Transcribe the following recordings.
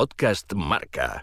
Podcast Marca.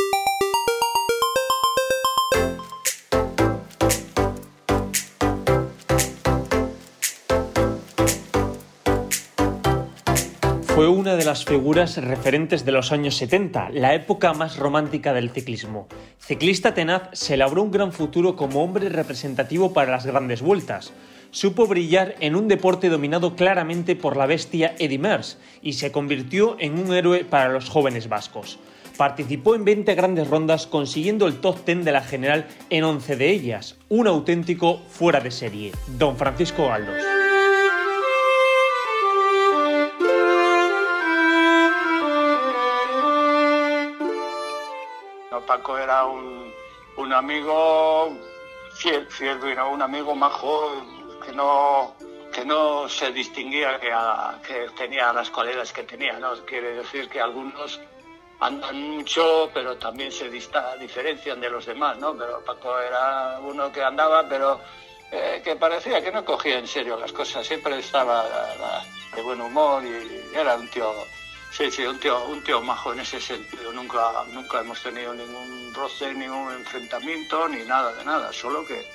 Fue una de las figuras referentes de los años 70, la época más romántica del ciclismo. Ciclista tenaz, se labró un gran futuro como hombre representativo para las grandes vueltas. Supo brillar en un deporte dominado claramente por la bestia Eddy Merckx y se convirtió en un héroe para los jóvenes vascos. Participó en 20 grandes rondas consiguiendo el top 10 de la general en 11 de ellas, un auténtico fuera de serie. Don Francisco Galdos. Paco era un, amigo fiel, fiel, un amigo majo que no, que no se distinguía que, tenía las cualidades que tenía, ¿no? Quiere decir que algunos andan mucho, pero también se dista- diferencian de los demás, ¿no? Pero Paco era uno que andaba, pero eh, que parecía que no cogía en serio las cosas, siempre estaba de buen humor y era un tío, sí, sí, un tío, un tío majo en ese sentido. Nunca, nunca hemos tenido ningún roce, ningún enfrentamiento, ni nada de nada, solo que,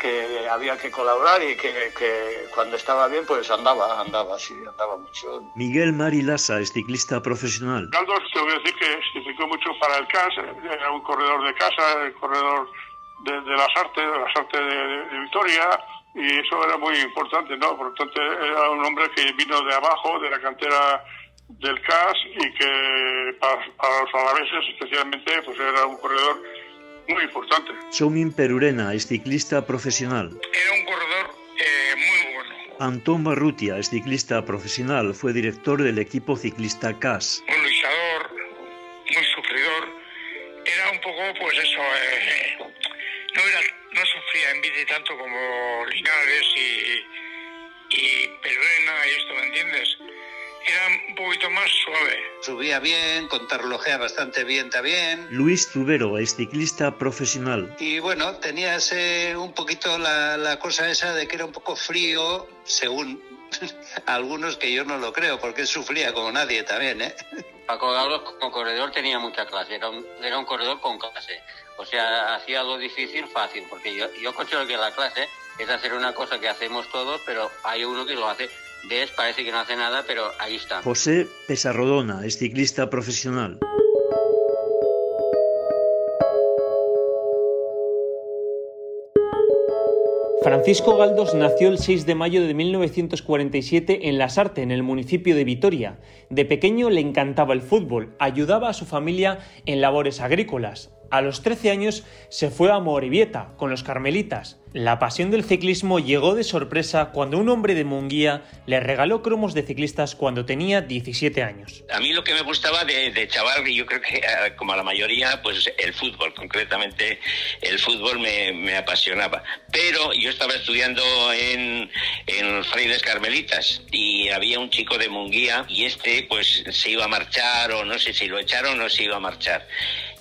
que había que colaborar y que, que cuando estaba bien, pues andaba, andaba, sí, andaba mucho. Miguel Mari Lassa es ciclista profesional. Galdos, te voy a decir que significó mucho para el CAS, era un corredor de casa, el corredor de, de las artes, de las artes de, de- de Vitoria, y eso era muy importante, ¿no? Por lo tanto, era un hombre que vino de abajo, de la cantera del CAS, y que para, para los alaveses especialmente, pues era un corredor muy importante. Somin Perurena es ciclista profesional. Era un corredor eh, muy bueno. Antón Barrutia es ciclista profesional, fue director del equipo ciclista CAS. un Subía bien, contrarrelojea bastante bien también. Luis Zubero es ciclista profesional. Y bueno, tenía ese, un poquito la, la cosa esa de que era un poco frío, según algunos que yo no lo creo, porque sufría como nadie también, ¿eh? Paco Galdos como corredor tenía mucha clase, era un, era un corredor con clase. O sea, hacía lo difícil fácil, porque yo, yo considero que la clase es hacer una cosa que hacemos todos, pero hay uno que lo hace. Ves, parece que no hace nada, pero ahí está. José Pesarrodona es ciclista profesional. Francisco Galdos nació el 6 de mayo de 1947 en Lasarte, en el municipio de Vitoria. De pequeño le encantaba el fútbol, ayudaba a su familia en labores agrícolas. A los 13 años se fue a Morevieta con los carmelitas. La pasión del ciclismo llegó de sorpresa cuando un hombre de Munguía le regaló cromos de ciclistas cuando tenía 17 años. A mí lo que me gustaba de, de chaval, yo creo que eh, como a la mayoría, pues el fútbol, concretamente el fútbol me, apasionaba. Pero yo estaba estudiando en, en Frailes Carmelitas y había un chico de Munguía y este pues se iba a marchar o no sé si lo echaron o se iba a marchar.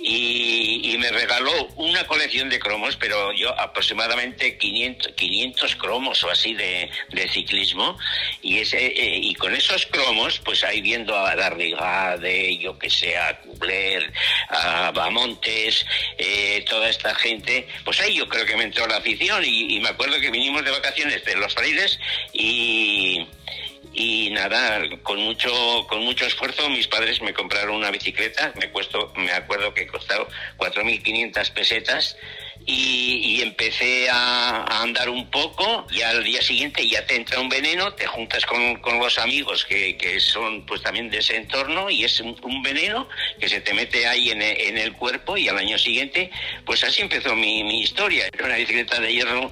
Y, y me regaló una colección de cromos, pero yo aproximadamente 500, 500 cromos o así de, ciclismo. Y ese eh, y con esos cromos pues ahí viendo a Darrigade, yo que sé, a Kubler, a Bamontes, eh, toda esta gente, pues ahí yo creo que me entró la afición y, y me acuerdo que vinimos de vacaciones de los frailes y y nada, con mucho, con mucho esfuerzo mis padres me compraron una bicicleta, me, cuesto, me acuerdo que costó 4.500 pesetas y, empecé a, andar un poco y al día siguiente ya te entra un veneno, te juntas con, con los amigos que, que son pues también de ese entorno y es un, veneno que se te mete ahí en el, en el cuerpo y al año siguiente pues así empezó mi, historia. Una bicicleta de hierro,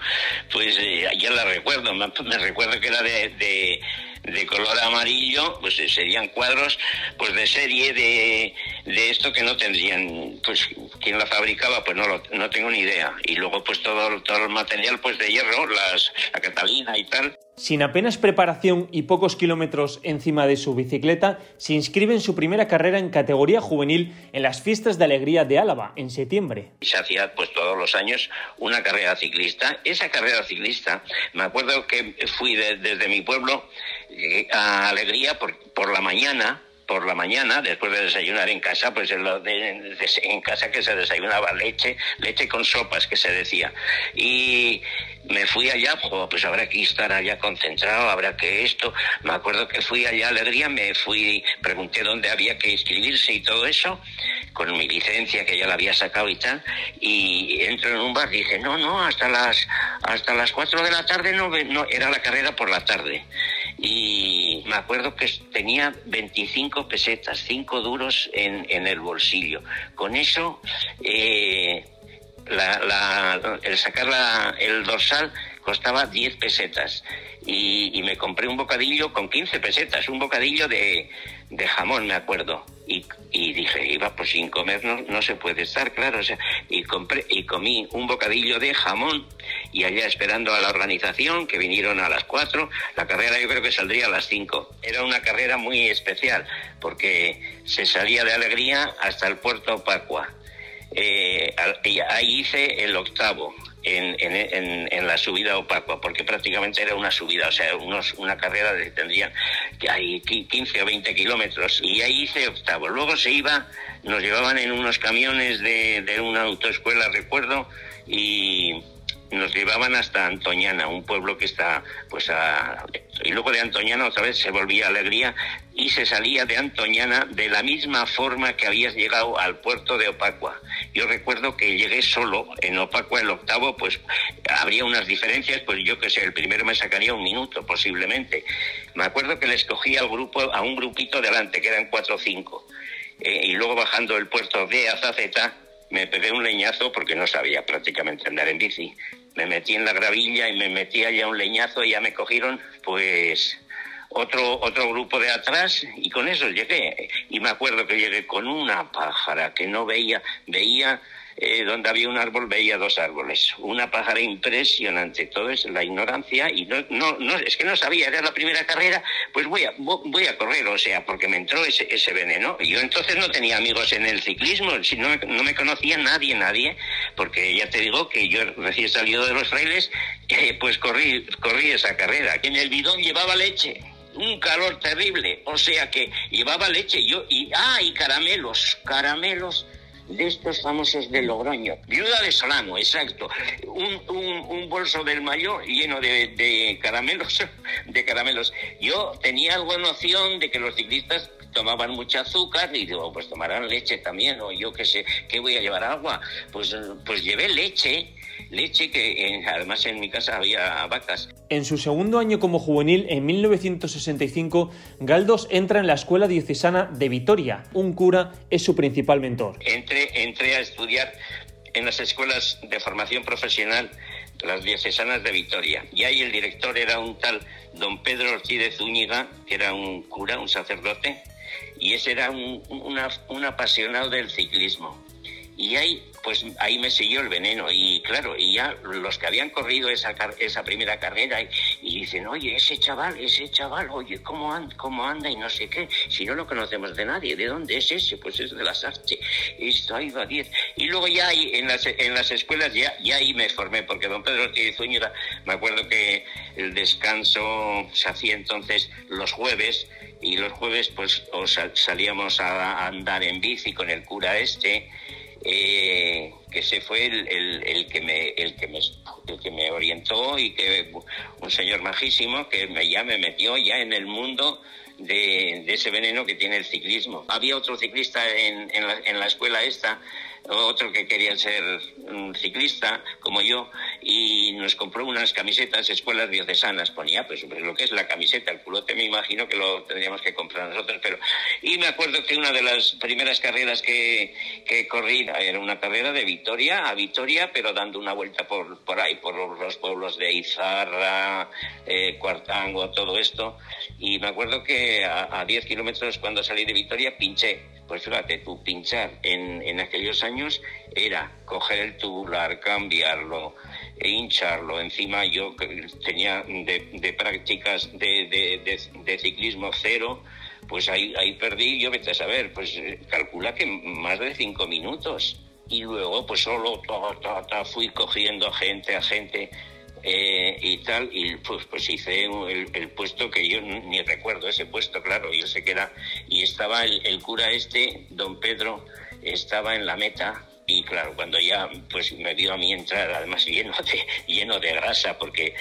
pues eh, ya la recuerdo, me, recuerdo que era de de color amarillo, pues eh, serían cuadros pues de serie de, de esto que no tendrían, pues quien la fabricaba pues no lo, no tengo ni idea. Y luego pues todo, todo el material pues de hierro, las, la Catalina y tal. Sin apenas preparación y pocos kilómetros encima de su bicicleta, se inscribe en su primera carrera en categoría juvenil en las Fiestas de Alegría de Álava, en septiembre. Se hacía pues todos los años una carrera ciclista. Esa carrera ciclista, me acuerdo que fui de- desde mi pueblo eh, Alegría por, por la mañana por la mañana, después de desayunar en casa, pues en, casa que se desayunaba leche, leche con sopas, que se decía. Y me fui allá, pues habrá que estar allá concentrado, habrá que esto. Me acuerdo que fui allá a Alegría, me fui, pregunté dónde había que inscribirse y todo eso, con mi licencia que ya la había sacado y tal, y entro en un bar dije, no, no, hasta las, hasta las cuatro de la tarde no, no, era la carrera por la tarde. Y me acuerdo que tenía 25 pesetas, 5 duros en, en el bolsillo. Con eso, eh, la, el sacar la, el dorsal costaba 10 pesetas y, me compré un bocadillo con 15 pesetas, un bocadillo de, de jamón, me acuerdo. Y, y, dije, iba pues sin comer no, no se puede estar, claro. O sea, y, compré, y comí un bocadillo de jamón y allá esperando a la organización, que vinieron a las 4, la carrera yo creo que saldría a las 5. Era una carrera muy especial porque se salía de Alegría hasta el puerto Pacua eh, ahí hice el octavo en, en, en, la subida opacua, porque prácticamente era una subida, o sea, unos, una carrera de tendrían que hay 15 o 20 kilómetros, y ahí hice octavo. Luego se iba, nos llevaban en unos camiones de, de una autoescuela, recuerdo, y nos llevaban hasta Antoñana, un pueblo que está, pues, a... y luego de Antoñana otra vez se volvía Alegría y se salía de Antoñana de la misma forma que habías llegado al puerto de Opacua. Yo recuerdo que llegué solo en Opacua el octavo, pues habría unas diferencias, pues yo que sé, el primero me sacaría un minuto posiblemente. Me acuerdo que le escogí al grupo, a un grupito delante, que eran cuatro o cinco. Eh, y luego bajando el puerto de Azaceta, me pegué un leñazo porque no sabía prácticamente andar en bici. Me metí en la gravilla y me metí allá un leñazo y ya me cogieron, pues otro, otro grupo de atrás y con eso llegué. Y me acuerdo que llegué con una pájara que no veía, veía eh, donde había un árbol veía dos árboles. Una pájara impresionante. Todo es la ignorancia y no, no, no, es que no sabía, era la primera carrera, pues voy a, voy a correr, o sea, porque me entró ese, ese veneno. Yo entonces no tenía amigos en el ciclismo, si no, no me conocía nadie, nadie, porque ya te digo que yo recién salido de los frailes, eh, pues corrí, corrí esa carrera. En el bidón llevaba leche un calor terrible, o sea que llevaba leche yo y ah y caramelos, caramelos de estos famosos de Logroño. Viuda de Solano, exacto. Un, un, bolso del mayor lleno de, de, caramelos, de caramelos. Yo tenía algo noción de que los ciclistas tomaban mucho azúcar y digo, pues tomarán leche también, o yo qué sé, ¿qué voy a llevar agua? Pues, pues llevé leche leche que además en mi casa había vacas. En su segundo año como juvenil, en 1965, Galdos entra en la Escuela Diocesana de Vitoria. Un cura es su principal mentor. Entré, entré a estudiar en las escuelas de formación profesional, las diocesanas de Vitoria. Y ahí el director era un tal don Pedro Ortiz de Zúñiga, que era un cura, un sacerdote, y ese era un, un apasionado del ciclismo. Y ahí pues ahí me siguió el veneno. Y claro, y ya los que habían corrido esa, esa primera carrera y, dicen, oye, ese chaval, ese chaval, oye, ¿cómo anda, ¿cómo anda? Y no sé qué. Si no lo conocemos de nadie, ¿de dónde es ese? Pues es de las artes. Esto ahí va 10. Y luego ya ahí, en las, en las escuelas ya, ya ahí me formé, porque don Pedro Ortiz Zúñiga, me acuerdo que el descanso se hacía entonces los jueves y los jueves pues salíamos a andar en bici con el cura este eh, que ese fue el, el, que me, el, que me, el que me orientó y que un señor majísimo que ya me metió ya en el mundo de, de ese veneno que tiene el ciclismo. Había otro ciclista en, en, la, en la escuela esta otro que quería ser un ciclista como yo y nos compró unas camisetas escuelas diocesanas. Ponía pues, pues, lo que es la camiseta el culote me imagino que lo tendríamos que comprar nosotros pero y me acuerdo que una de las primeras carreras que, que corrí era una carrera de Vitoria a Vitoria pero dando una vuelta por, por ahí por los pueblos de Izarra eh, Cuartango todo esto. Y me acuerdo que a, a 10 kilómetros cuando salí de Vitoria pinché. Pues fíjate, tú pinchar en, en aquellos años era coger el tubular, cambiarlo, e hincharlo. Encima yo tenía de, de prácticas de, ciclismo cero, pues ahí, ahí perdí, yo vete a saber, pues eh, calcula que más de cinco minutos. Y luego pues solo ta, ta, ta, fui cogiendo a gente, a gente. Eh, y tal, y pues, pues hice el, puesto que yo ni recuerdo ese puesto, claro, yo sé que era, y estaba el cura este, don Pedro, estaba en la meta, y claro, cuando ya pues me vio a mí entrar, además lleno de, lleno de grasa, porque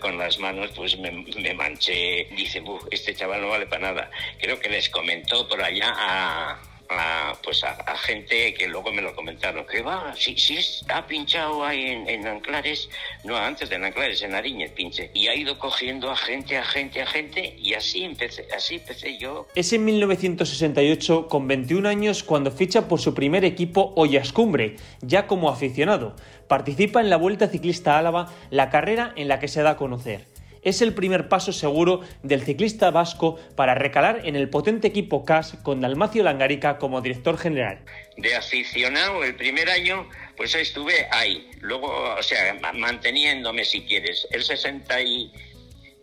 con las manos pues me, me manché, dice, este chaval no vale para nada. Creo que les comentó por allá a, a, pues a, gente que luego me lo comentaron, que va, si, si ha pinchado ahí en, Anclares, no antes de Anclares, en Ariñez pinche, y ha ido cogiendo a gente, a gente, a gente, y así empecé, así empecé yo. Es en 1968, con 21 años, cuando ficha por su primer equipo Ollascumbre, ya como aficionado. Participa en la Vuelta Ciclista Álava, la carrera en la que se da a conocer es el primer paso seguro del ciclista vasco para recalar en el potente equipo CAS con Dalmacio Langarica como director general. De aficionado el primer año, pues estuve ahí. Luego, o sea, manteniéndome si quieres. El 60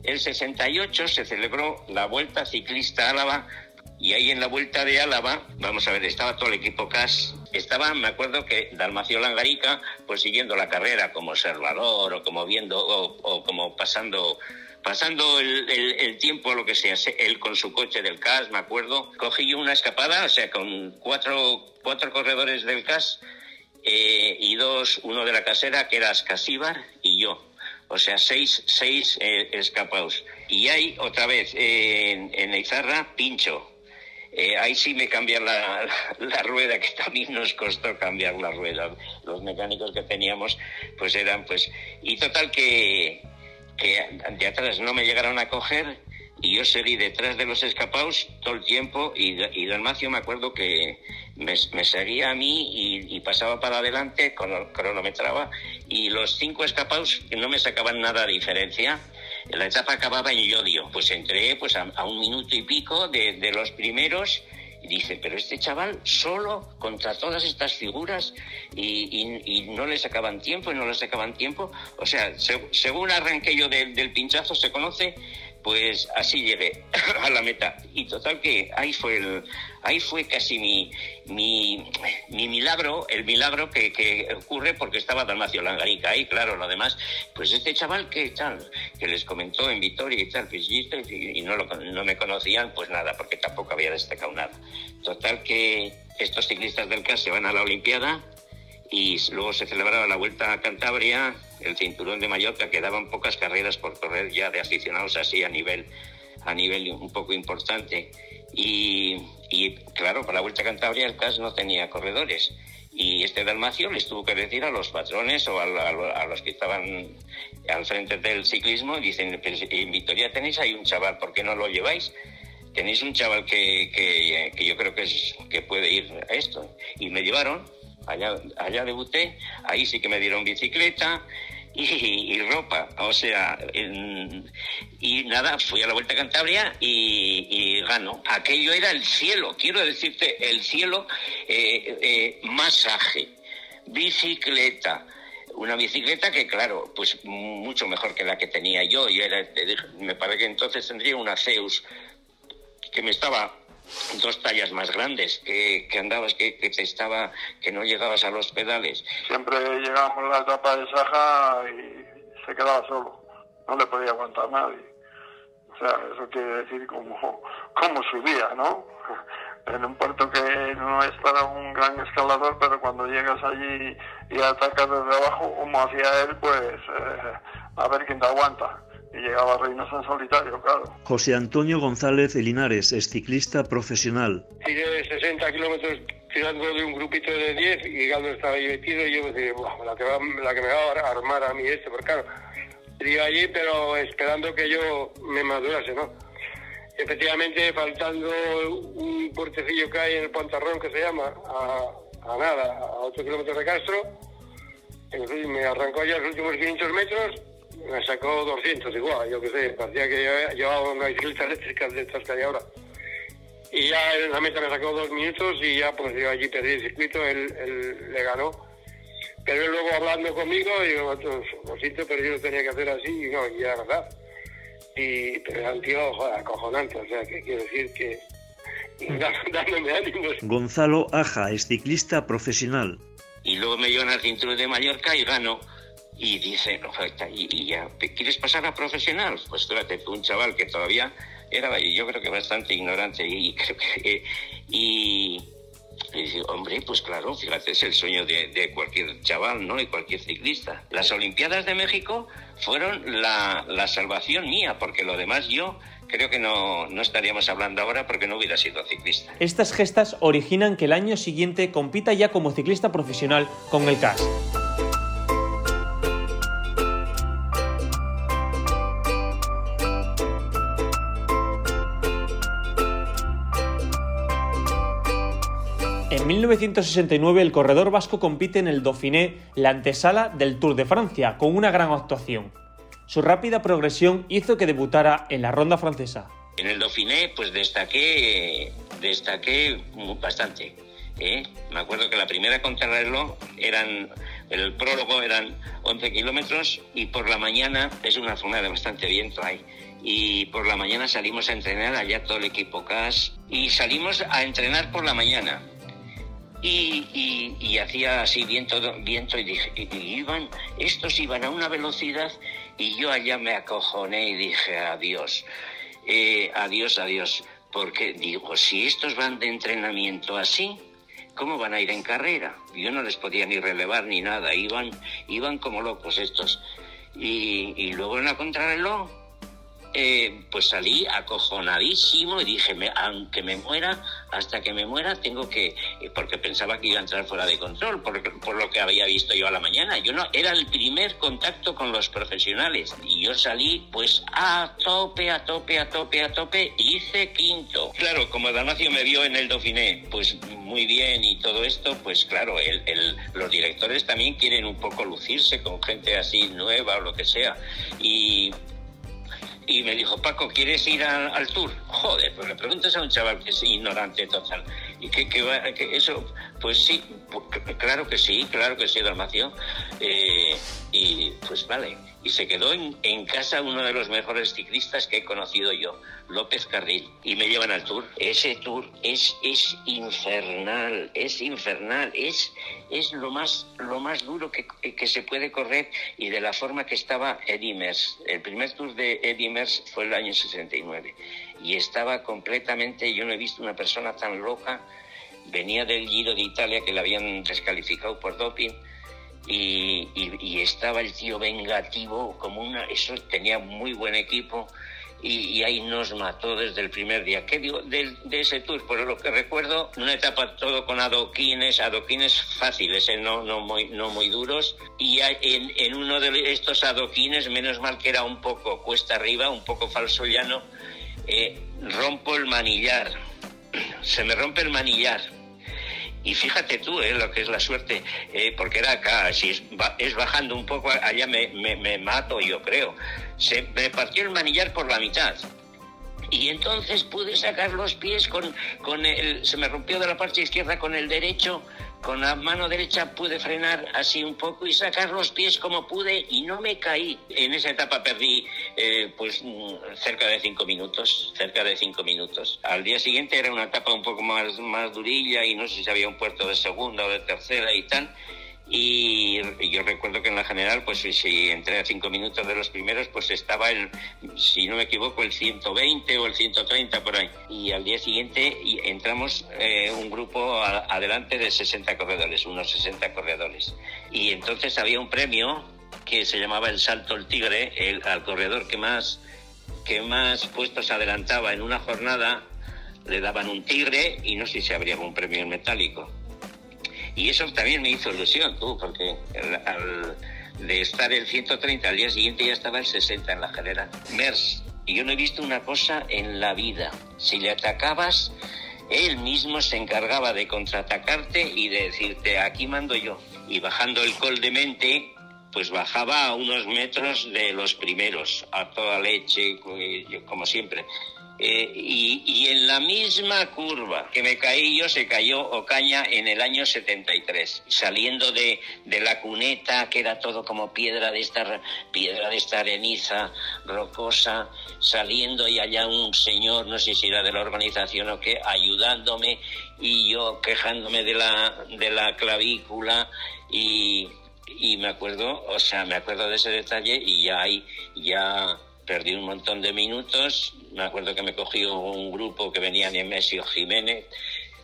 el 68 se celebró la Vuelta Ciclista Álava y ahí en la Vuelta de Álava, vamos a ver, estaba todo el equipo CAS estaba, me acuerdo que Dalmacio Langarica, pues siguiendo la carrera como observador o como viendo o, como pasando pasando el, tiempo, lo que sea, él con su coche del CAS, me acuerdo, cogí yo una escapada, o sea, con cuatro, cuatro corredores del CAS eh, y dos, uno de la casera, que era Ascasíbar, y yo. O sea, seis, seis eh, escapados. Y hay otra vez en, en Izarra, Pincho, eh, ahí sí me cambian la, rueda, que también nos costó cambiar la rueda. Los mecánicos que teníamos, pues eran, pues. Y total que, que de atrás no me llegaron a coger y yo seguí detrás de los escapados todo el tiempo y, y Dalmacio me acuerdo que me, seguía a mí y, pasaba para adelante, cronometraba y los cinco escapados no me sacaban nada de diferencia la etapa acababa en Yodio, pues entré pues a, un minuto y pico de, los primeros y dice, pero este chaval solo contra todas estas figuras y, no le sacaban tiempo y no le sacaban tiempo. O sea, según arranqué yo del pinchazo, se conoce pues así llegué a la meta. Y total que ahí fue el, ahí fue casi mi, mi, milagro, el milagro que, ocurre porque estaba Dalmacio Langarica ahí, claro, lo demás, pues este chaval que tal, que les comentó en Vitoria y tal, pues, y, no, lo, no me conocían, pues nada, porque tampoco había destacado nada. Total que estos ciclistas del CAS se van a la Olimpiada y luego se celebraba la Vuelta a Cantabria, el cinturón de Mallorca, quedaban pocas carreras por correr ya de aficionados así a nivel, a nivel un poco importante. Y, claro, para la Vuelta a Cantabria el CAS no tenía corredores. Y este Dalmacio les tuvo que decir a los patrones o a, los que estaban al frente del ciclismo, dicen, en Vitoria tenéis ahí un chaval, ¿por qué no lo lleváis? Tenéis un chaval que, que, que yo creo que, que puede ir a esto. Y me llevaron, allá, allá debuté, ahí sí que me dieron bicicleta y, ropa, o sea, y nada, fui a la Vuelta a Cantabria y, y. Aquello era el cielo, quiero decirte, el cielo, eh, eh, masaje, bicicleta, una bicicleta que, claro, pues mucho mejor que la que tenía yo. yo era, me parece que entonces tendría una Zeus que me estaba dos tallas más grandes, que, andabas, que, que, te estaba, que no llegabas a los pedales. Siempre llegábamos a la etapa de Saja y se quedaba solo, no le podía aguantar nadie. O sea, eso quiere decir cómo, cómo subía, ¿no? En un puerto que no es para un gran escalador, pero cuando llegas allí y atacas desde abajo, como hacía él, pues eh, a ver quién te aguanta y llegaba a Reynosa en solitario, claro. José Antonio González Linares es ciclista profesional. Tiré 60 kilómetros tirando de un grupito de 10 y Galdo estaba ahí metido y yo me dije, la, que la que me va a armar a mí este, porque claro, iba allí pero esperando que yo me madurase, ¿no? Efectivamente, faltando un puertecillo que hay en el Pantarrón que se llama, a, a nada, a 8 kilómetros de Castro, me arrancó ya los últimos 500 metros me sacó 200 igual, yo qué sé, parecía que llevaba una bicicleta eléctrica de estas que hay ahora. Y ya en la meta me sacó dos minutos y ya pues yo allí perdí el circuito, él, él le ganó. Pero él luego hablando conmigo, digo, lo siento, pero yo lo tenía que hacer así y no, y era verdad. Y, pero era un tío, joder, acojonante, o sea, que quiero decir que dándome ánimos. Gonzalo Aja es ciclista profesional. Y luego me llevan al cinturón de Mallorca y gano y dice, y, ya, ¿quieres pasar a profesional? Pues tú, un chaval que todavía era, yo creo que bastante ignorante y creo que... Y, dice, hombre, pues claro, fíjate, es el sueño de, cualquier chaval, ¿no? Y cualquier ciclista. Las Olimpiadas de México fueron la, la salvación mía, porque lo demás yo creo que no, no, estaríamos hablando ahora porque no hubiera sido ciclista. Estas gestas originan que el año siguiente compita ya como ciclista profesional con el CAS. En 1969 el corredor vasco compite en el Dauphiné, la antesala del Tour de Francia, con una gran actuación. Su rápida progresión hizo que debutara en la ronda francesa. En el Dauphiné pues destaqué, destaqué bastante. ¿eh? Me acuerdo que la primera contrarreloj eran, el prólogo eran 11 kilómetros y por la mañana, es una zona de bastante viento ahí, y por la mañana salimos a entrenar allá todo el equipo CAS y salimos a entrenar por la mañana y, hacía así viento, viento y dije, y, iban, estos iban a una velocidad y yo allá me acojoné y dije, adiós, eh, adiós, adiós, porque digo, si estos van de entrenamiento así, ¿cómo van a ir en carrera? Yo no les podía ni relevar ni nada, iban, iban como locos estos. Y, y luego en la contrarreloj eh, pues salí acojonadísimo y dije, aunque me muera, hasta que me muera tengo que, eh, porque pensaba que iba a entrar fuera de control, por, por, lo que había visto yo a la mañana. Yo no, era el primer contacto con los profesionales y yo salí pues a tope, a tope, a tope, a tope, hice quinto. Claro, como Dalmacio me vio en el Dauphiné, pues muy bien y todo esto, pues claro, el, el, los directores también quieren un poco lucirse con gente así nueva o lo que sea. Y y me dijo, Paco, ¿quieres ir al tour? Joder, pues le preguntas a un chaval que es ignorante total. Y que, que, eso, pues sí, pues, claro que sí, claro que sí, Dalmacio. Eh, y pues vale. Y se quedó en, en, casa uno de los mejores ciclistas que he conocido yo, López Carril. Y me llevan al tour. Ese tour es, es infernal, es infernal, es, es lo, más, lo más duro que, que se puede correr y de la forma que estaba Edimers. El primer tour de Edimers fue el año 69 y estaba completamente, yo no he visto una persona tan loca, venía del Giro de Italia que la habían descalificado por doping y, estaba el tío vengativo como una, eso tenía muy buen equipo y, ahí nos mató desde el primer día. ¿Qué digo de, ese tour? Por lo que recuerdo, una etapa todo con adoquines, adoquines fáciles, ¿eh? no, no, muy, no muy duros. Y en, en, uno de estos adoquines, menos mal que era un poco cuesta arriba, un poco falso llano, eh, rompo el manillar. Se me rompe el manillar. Y fíjate tú eh, lo que es la suerte, eh, porque era acá, si es, bajando un poco, allá me, me, me mato, yo creo. Se me partió el manillar por la mitad y entonces pude sacar los pies con, con el, se me rompió de la parte izquierda con el derecho con la mano derecha pude frenar así un poco y sacar los pies como pude y no me caí. En esa etapa perdí eh, pues mm, cerca de cinco minutos, cerca de cinco minutos. Al día siguiente era una etapa un poco más, más durilla y no sé si había un puerto de segunda o de tercera y tal y yo recuerdo que en la general, pues si entré a cinco minutos de los primeros, pues estaba el, si no me equivoco, el 120 o el 130 por ahí. Y al día siguiente entramos eh, un grupo adelante de 60 corredores, unos 60 corredores. Y entonces había un premio que se llamaba el Salto el Tigre, el, al corredor que más, que más puestos adelantaba en una jornada, le daban un tigre y no sé si habría un premio metálico. Y eso también me hizo ilusión, tú, porque al, de estar el 130 al día siguiente ya estaba el 60 en la general. MERS, yo no he visto una cosa en la vida. Si le atacabas, él mismo se encargaba de contraatacarte y de decirte, aquí mando yo. Y bajando el col de mente, pues bajaba a unos metros de los primeros, a toda leche, como siempre. Eh, y, en la misma curva que me caí yo se cayó Ocaña en el año 73, saliendo de, la cuneta que era todo como piedra de esta piedra de esta areniza rocosa, saliendo y allá un señor, no sé si era de la organización o qué, ayudándome y yo quejándome de la, de la clavícula y, y me acuerdo, o sea, me acuerdo de ese detalle y ya ahí, ya perdí un montón de minutos. Me acuerdo que me cogió un grupo que venía Nemesio Jiménez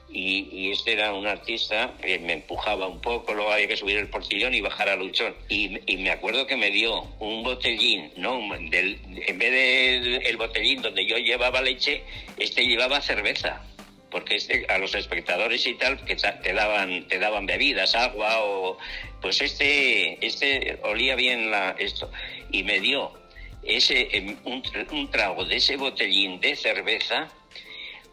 y, este era un artista que me empujaba un poco, luego había que subir el portillón y bajar a luchón. Y, me acuerdo que me dio un botellín, ¿no? Del, en vez del el botellín donde yo llevaba leche, este llevaba cerveza porque este, a los espectadores y tal que te daban te daban bebidas agua o pues este este olía bien la esto y me dio ese em, un, trago de ese botellín de cerveza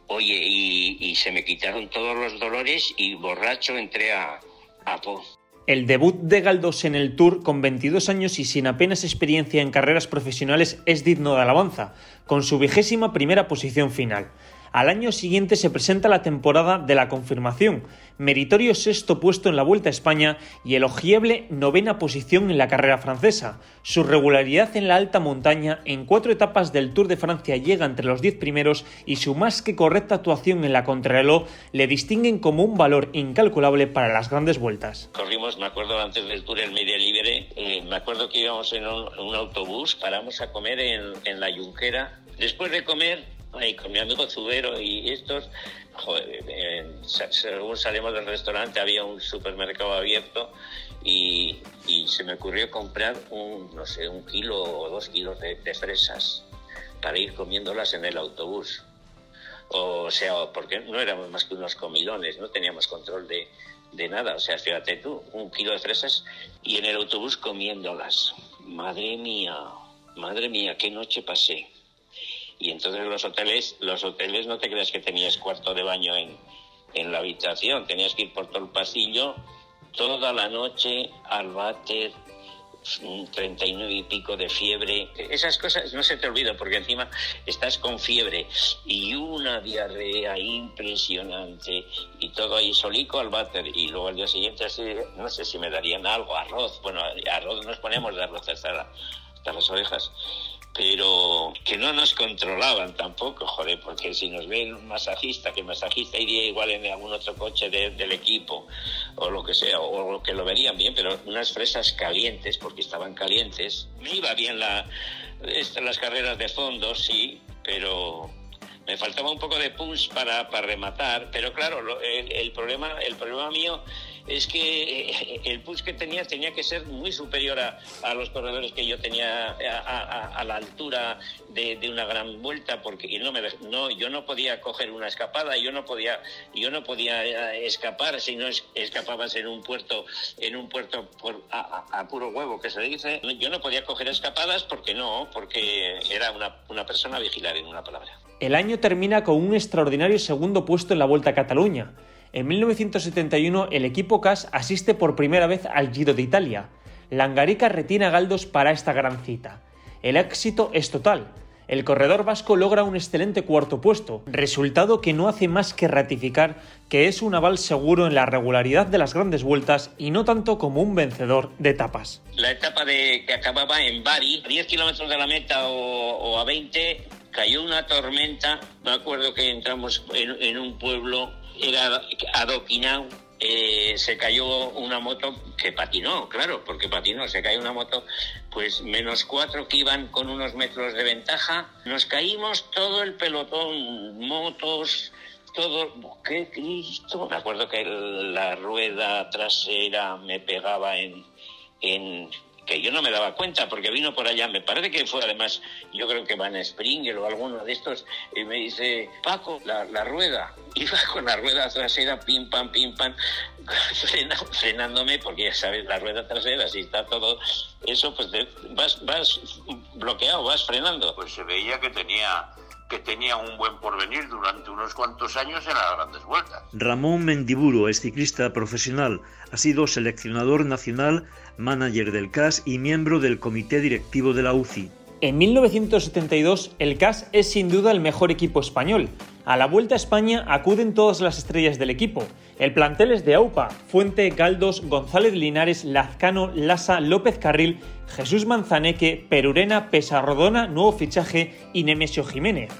Oye, y, se me quitaron todos los dolores y borracho entré a, a Po. El debut de Galdós en el Tour con 22 años y sin apenas experiencia en carreras profesionales es digno de alabanza, con su vigésima primera posición final. Al año siguiente se presenta la temporada de la confirmación, meritorio sexto puesto en la Vuelta a España y elogiable novena posición en la carrera francesa. Su regularidad en la alta montaña en cuatro etapas del Tour de Francia llega entre los diez primeros y su más que correcta actuación en la contrarreloj le distinguen como un valor incalculable para las grandes vueltas. Corrimos, me acuerdo antes del Tour el Media Libre, eh, me acuerdo que íbamos en un, autobús, paramos a comer en, la Yunquera. Después de comer y con mi amigo Zubero y estos, joder, según salimos del restaurante había un supermercado abierto y, se me ocurrió comprar un, no sé, un kilo o dos kilos de, fresas para ir comiéndolas en el autobús. O sea, porque no éramos más que unos comilones, no teníamos control de, de nada. O sea, fíjate tú, un kilo de fresas y en el autobús comiéndolas. Madre mía, madre mía, qué noche pasé. Y entonces los hoteles, los hoteles no te creas que tenías cuarto de baño en, en la habitación, tenías que ir por todo el pasillo toda la noche al váter, 39 y pico de fiebre. Esas cosas no se te olvidan porque encima estás con fiebre y una diarrea impresionante y todo ahí solico al váter y luego al día siguiente no sé si me darían algo, arroz. Bueno, arroz nos poníamos de arroz hasta, hasta las orejas pero que no nos controlaban tampoco, joder, porque si nos ve un masajista, que el masajista iría igual en algún otro coche del equipo, o lo que sea, o que lo verían bien, pero unas fresas calientes, porque estaban calientes. Me iba bien la, las carreras de fondo, sí, pero me faltaba un poco de punch para, para rematar, pero claro, el, problema, el problema mío es que eh, el push que tenía tenía que ser muy superior a, los corredores que yo tenía a, la altura de, una gran vuelta porque no me no yo no podía coger una escapada yo no podía yo no podía eh, escapar si no escapabas en un puerto en un puerto por, a, puro huevo que se dice. Yo no podía coger escapadas porque no porque era una, una persona vigilar en una palabra. El año termina con un extraordinario segundo puesto en la Vuelta a Cataluña en 1971 el equipo CAS asiste por primera vez al Giro de Italia. Langarica retiene a Galdos para esta gran cita. El éxito es total. El corredor vasco logra un excelente cuarto puesto, resultado que no hace más que ratificar que es un aval seguro en la regularidad de las grandes vueltas y no tanto como un vencedor de etapas. La etapa de que acababa en Bari, a 10 kilómetros de la meta o, a 20, cayó una tormenta. Me acuerdo que entramos en un pueblo era adoquinado, eh, se cayó una moto que patinó, claro, porque patinó, se cayó una moto, pues menos cuatro que iban con unos metros de ventaja, nos caímos todo el pelotón, motos, todo, qué Cristo. Me acuerdo que la rueda trasera me pegaba en, en que yo no me daba cuenta porque vino por allá, me parece que fue además, yo creo que Van Springer o alguno de estos, y me dice, Paco, la, la rueda, iba con la rueda trasera, pim, pam, pim, pam, frenándome, porque ya sabes, la rueda trasera, si está todo eso, pues vas, vas bloqueado, vas frenando. Pues se veía que tenía que tenía un buen porvenir durante unos cuantos años en las grandes vueltas. Ramón Mendiburo es ciclista profesional, ha sido seleccionador nacional manager del CAS y miembro del comité directivo de la UCI. En 1972, el CAS es sin duda el mejor equipo español. A la Vuelta a España acuden todas las estrellas del equipo. El plantel es de AUPA, Fuente, Galdos, González Linares, Lazcano, Lasa, López Carril, Jesús Manzaneque, Perurena, Pesarrodona, nuevo fichaje y Nemesio Jiménez.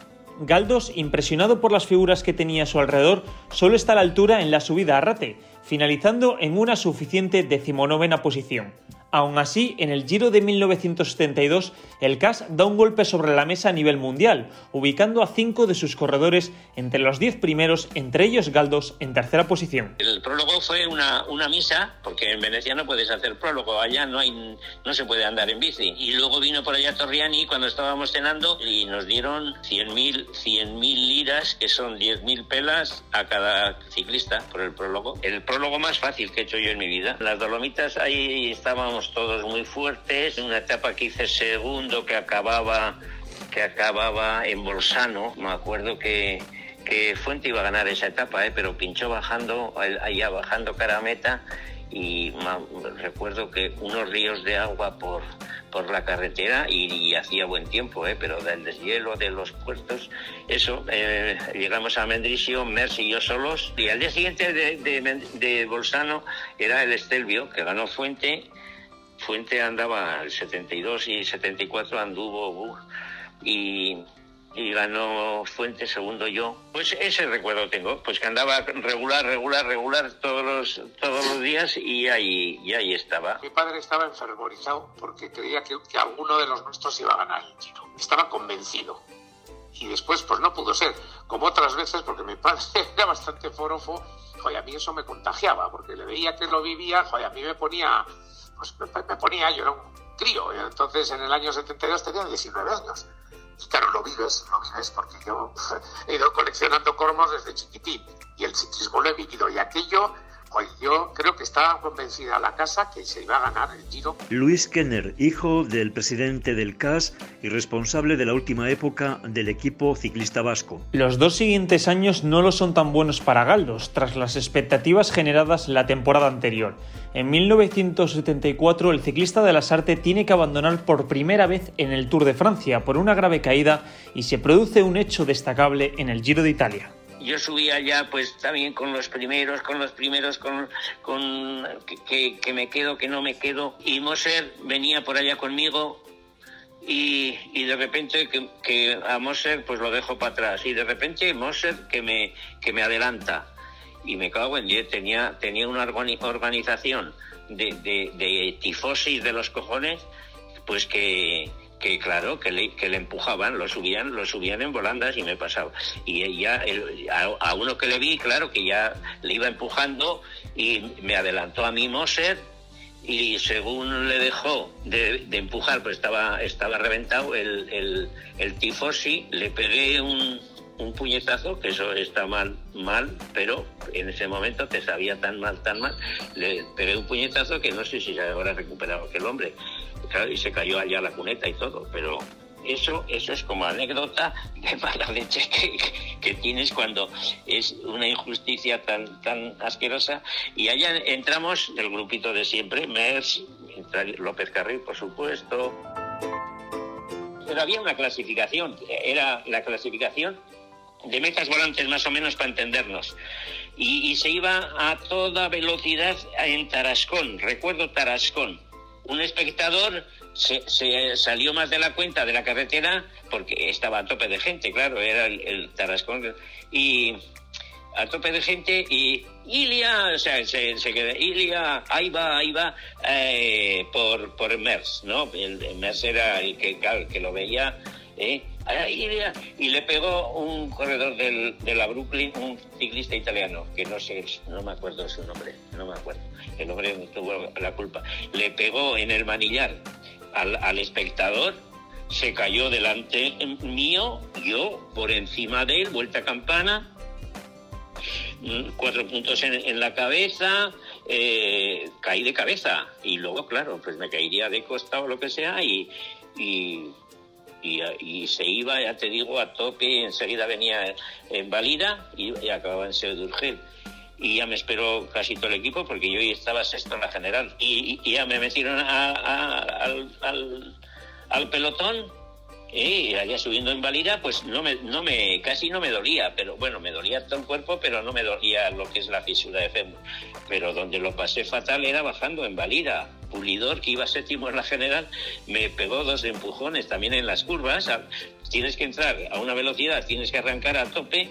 Galdos, impresionado por las figuras que tenía a su alrededor, solo está a la altura en la subida a Rate, finalizando en una suficiente decimonovena posición. Aún así, en el Giro de 1972, el CAS da un golpe sobre la mesa a nivel mundial, ubicando a cinco de sus corredores entre los diez primeros, entre ellos Galdos en tercera posición. El prólogo fue una, una misa, porque en Venecia no puedes hacer prólogo, allá no, hay, no se puede andar en bici. Y luego vino por allá Torriani cuando estábamos cenando y nos dieron 100.000 100 liras, que son 10.000 pelas a cada ciclista por el prólogo. El prólogo más fácil que he hecho yo en mi vida. Las Dolomitas ahí estábamos todos muy fuertes. Una etapa que hice segundo que acababa que acababa en Bolsano. Me acuerdo que, que Fuente iba a ganar esa etapa, ¿eh? pero pinchó bajando, allá bajando cara a meta y recuerdo que unos ríos de agua por, por la carretera y, hacía buen tiempo, ¿eh? pero del deshielo de los puertos, eso, eh, llegamos a Mendrisio, Mercy y yo solos, y al día siguiente de, de, de Bolsano era el Estelvio, que ganó Fuente, Fuente andaba el 72 y 74 anduvo y, y ganó Fuente segundo yo. Pues ese recuerdo tengo, pues que andaba regular, regular, regular todos los, todos los días y ahí, y ahí estaba. Mi padre estaba enfermorizado porque creía que, que alguno de los nuestros iba a ganar el tiro. Estaba convencido. Y después, pues no pudo ser, como otras veces, porque mi padre era bastante forofo, joder, a mí eso me contagiaba, porque le veía que lo vivía, joder, a mí me ponía pues me, ponía, yo era un crío, entonces en el año 72 tenía 19 años. Y claro, lo vives, lo vives, porque yo he ido coleccionando cormos desde chiquitín. Y el ciclismo lo he vivido. Y aquello pues yo creo que estaba convencida la casa que se iba a ganar el Giro. Luis Kenner, hijo del presidente del CAS y responsable de la última época del equipo ciclista vasco. Los dos siguientes años no lo son tan buenos para Galdos, tras las expectativas generadas la temporada anterior. En 1974 el ciclista de la Sarte tiene que abandonar por primera vez en el Tour de Francia por una grave caída y se produce un hecho destacable en el Giro de Italia yo subía ya pues también con los primeros, con los primeros, con, con que, que, me quedo, que no me quedo. Y Moser venía por allá conmigo y, y de repente que, que, a Moser pues lo dejo para atrás. Y de repente Moser que me, que me adelanta. Y me cago en 10, tenía, tenía una organización de, de, de tifosis de los cojones, pues que, que claro, que le, que le empujaban, lo subían, lo subían en volandas y me pasaba. Y ya a, uno que le vi, claro, que ya le iba empujando y me adelantó a mí Moser y según le dejó de, empujar, pues estaba, estaba reventado el, el, el tifosi, le pegué un, un puñetazo, que eso está mal, mal, pero en ese momento te sabía tan mal, tan mal, le pegué un puñetazo que no sé si se habrá recuperado aquel hombre y se cayó allá la cuneta y todo, pero eso, eso es como anécdota de mala leche que, que, tienes cuando es una injusticia tan, tan asquerosa. Y allá entramos el grupito de siempre, Mers, López Carril, por supuesto. Pero había una clasificación, era la clasificación de metas volantes más o menos para entendernos. Y, y se iba a toda velocidad en Tarascón, recuerdo Tarascón un espectador se, salió más de la cuenta de la carretera porque estaba a tope de gente, claro, era el, Tarascón. Y a tope de gente y Ilia, o sea, se, se quedó, Ilia, ahí va, ahí va, eh, por, por Mers, ¿no? El, Mers era el que, que lo veía, ¿eh? y le pegó un corredor del, de la Brooklyn, un ciclista italiano, que no sé, no me acuerdo su nombre, no me acuerdo, el hombre tuvo la culpa, le pegó en el manillar al, espectador, se cayó delante mío, yo por encima de él, vuelta a campana, mm, cuatro puntos en, la cabeza, eh, caí de cabeza. Y luego, claro, pues me caería de costado o lo que sea y, y y, se iba, ya te digo, a tope, enseguida venía en Valira y, acababa en Seudurgel. Y ya me esperó casi todo el equipo porque yo estaba sexto en la general. Y, ya me metieron al, al pelotón y allá subiendo en Valira, pues no me, no me, casi no me dolía, pero bueno, me dolía todo el cuerpo, pero no me dolía lo que es la fisura de fémur. Pero donde lo pasé fatal era bajando en Valira. Pulidor, que iba séptimo en la general, me pegó dos empujones también en las curvas. tienes que entrar a una velocidad, tienes que arrancar a tope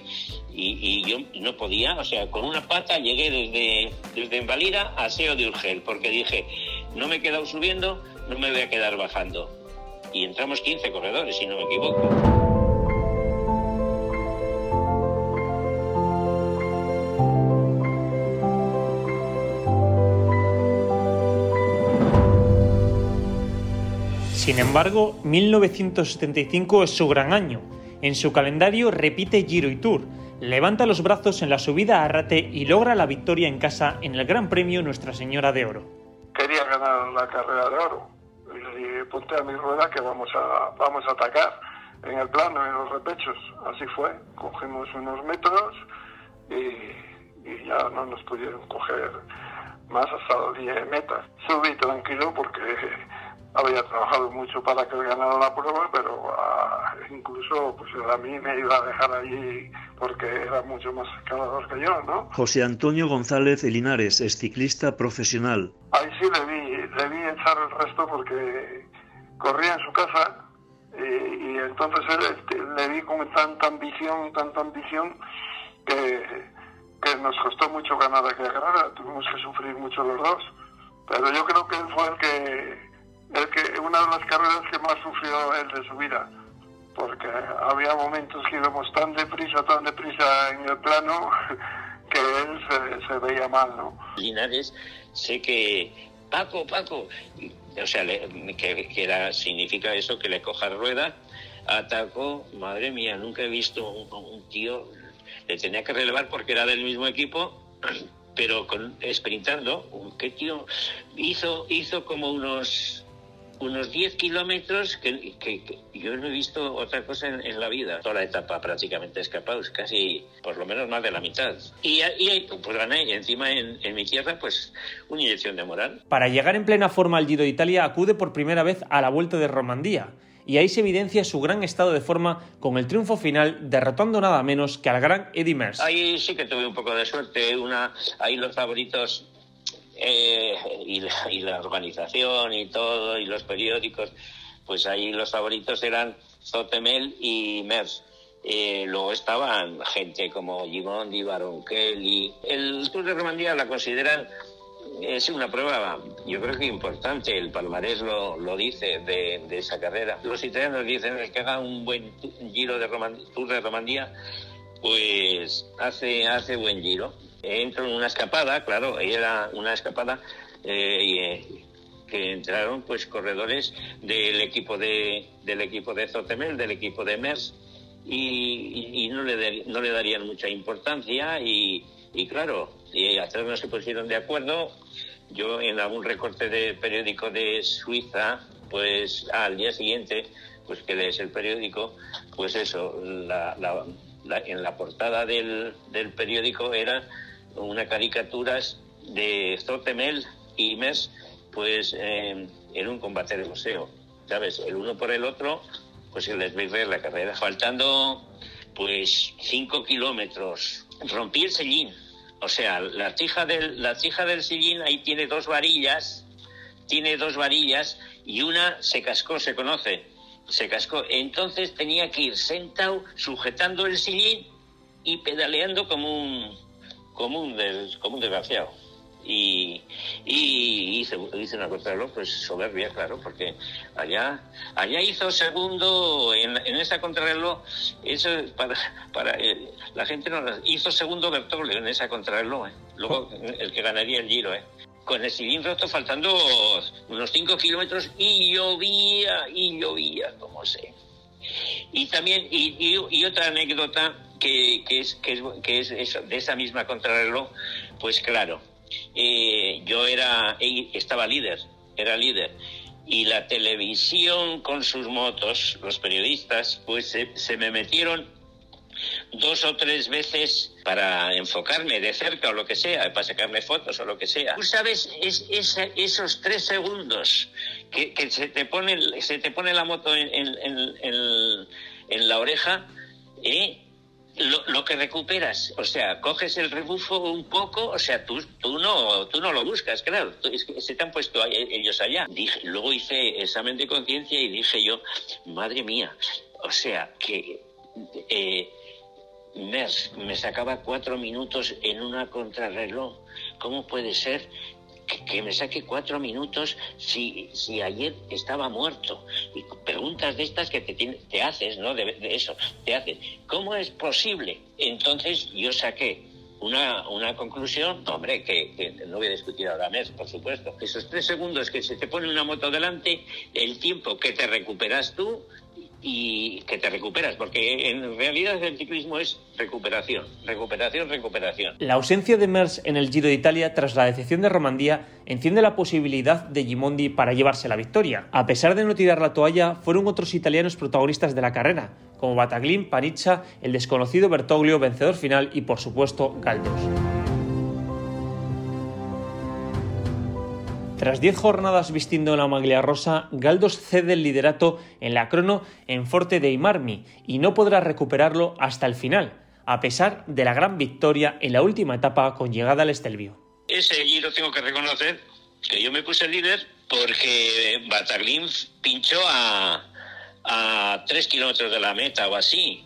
y, yo no podía, o sea, con una pata llegué desde, desde Envalira a Seo de Urgel, porque dije, no me he quedado subiendo, no me voy a quedar bajando. Y entramos 15 corredores, si no me equivoco. Sin embargo, 1975 es su gran año. En su calendario repite Giro y Tour, levanta los brazos en la subida a Arrate y logra la victoria en casa en el Gran Premio Nuestra Señora de Oro. Quería ganar la carrera de oro y ponte a mi rueda que vamos a, vamos a atacar en el plano, en los repechos. Así fue, cogimos unos metros y, y ya no nos pudieron coger más hasta los 10 metas. Subí tranquilo porque había trabajado mucho para que ganara la prueba, pero ah, incluso pues a mí me iba a dejar allí porque era mucho más escalador que yo, ¿no? José Antonio González Linares es ciclista profesional. Ahí sí le vi, le vi echar el resto porque corría en su casa y, entonces este, le vi con tanta ambición, tanta ambición que, que nos costó mucho ganar aquella carrera, tuvimos que sufrir mucho los dos, pero yo creo que él fue el que el que una de las carreras que más sufrió él de su vida, porque había momentos que íbamos tan deprisa, tan deprisa en el plano, que él se, veía mal, ¿no? Linares, sé que Paco, Paco, o sea, que, era, significa eso, que le coja rueda, atacó, madre mía, nunca he visto un, tío, le tenía que relevar porque era del mismo equipo, pero con, sprintando, qué tío, hizo, hizo como unos unos 10 kilómetros que, yo no he visto otra cosa en, la vida. Toda la etapa prácticamente escapados, casi por lo menos más de la mitad. Y, y pues gané, encima en, mi tierra, pues una inyección de moral. Para llegar en plena forma al Giro de Italia, acude por primera vez a la Vuelta de Romandía. Y ahí se evidencia su gran estado de forma con el triunfo final, derrotando nada menos que al gran Eddie Merckx. Ahí sí que tuve un poco de suerte. Una, ahí los favoritos eh, y, la, organización y todo, y los periódicos, pues ahí los favoritos eran Zotemel y Mers. Eh, luego estaban gente como Gimondi, Baron Kelly. El Tour de Romandía la consideran es una prueba, yo creo que importante, el palmarés lo, lo dice de, esa carrera. Los italianos dicen que haga un buen giro de Tour de Romandía, pues hace, hace buen giro entro en una escapada, claro, era una escapada eh, que entraron pues corredores del equipo de del equipo de Zotemel, del equipo de Mers y, no, le no le darían mucha importancia y, claro, y atrás no se pusieron de acuerdo. Yo en algún recorte de periódico de Suiza, pues al día siguiente, pues que lees el periódico, pues eso, la, en la portada del, del periódico era unas caricaturas de Zotemel y Mes, pues eh, en un combate de museo, ¿sabes? El uno por el otro, pues se les ver la carrera. Faltando, pues, cinco kilómetros, rompí el sillín. O sea, la tija del, la tija del sillín ahí tiene dos varillas, tiene dos varillas y una se cascó, se conoce, se cascó. Entonces tenía que ir sentado, sujetando el sillín y pedaleando como un, como un, como un desgraciado. Y, y hice, hice, una contrarreloj pues soberbia, claro, porque allá allá hizo segundo en, en esa contrarreloj, eso para, para eh, la gente no hizo segundo Bertolio en esa contrarreloj, eh. luego el que ganaría el giro, eh. con el cilindro roto faltando unos 5 kilómetros y llovía y llovía, como sé. Y también, y, y otra anécdota que, es, que, es, de esa misma contrarreloj, pues claro, eh, yo era, estaba líder, era líder. Y la televisión con sus motos, los periodistas, pues se, me metieron dos o tres veces para enfocarme de cerca o lo que sea, para sacarme fotos o lo que sea. Tú sabes, es, esos tres segundos que, se, te pone, se te pone la moto en, en, en la oreja, ¿eh? Lo, lo, que recuperas, o sea, coges el rebufo un poco, o sea, tú, tú, no, tú no lo buscas, claro, es que se te han puesto ellos allá. Dije, luego hice examen de conciencia y dije yo, madre mía, O sea, que eh, me sacaba cuatro minutos en una contrarreloj. ¿Cómo puede ser que, me saque cuatro minutos si, si ayer estaba muerto? Y preguntas de estas que te, te haces, ¿no? De, de eso, te haces. ¿Cómo es posible? Entonces yo saqué una, una conclusión, hombre, que, no voy a discutir ahora mes, por supuesto. Esos tres segundos que se te pone una moto delante, el tiempo que te recuperas tú y que te recuperas, porque en realidad el ciclismo es recuperación, recuperación, recuperación. La ausencia de Mers en el Giro de Italia tras la decepción de Romandía enciende la posibilidad de Gimondi para llevarse la victoria. A pesar de no tirar la toalla, fueron otros italianos protagonistas de la carrera, como Bataglin, Paniccia, el desconocido Bertoglio, vencedor final y por supuesto Galdos. Tras 10 jornadas vistiendo la maglia rosa, Galdos cede el liderato en la crono en Forte dei Marmi y no podrá recuperarlo hasta el final, a pesar de la gran victoria en la última etapa con llegada al Estelvio. Ese giro tengo que reconocer que yo me puse líder porque Bataglin pinchó a, a 3 kilómetros de la meta o así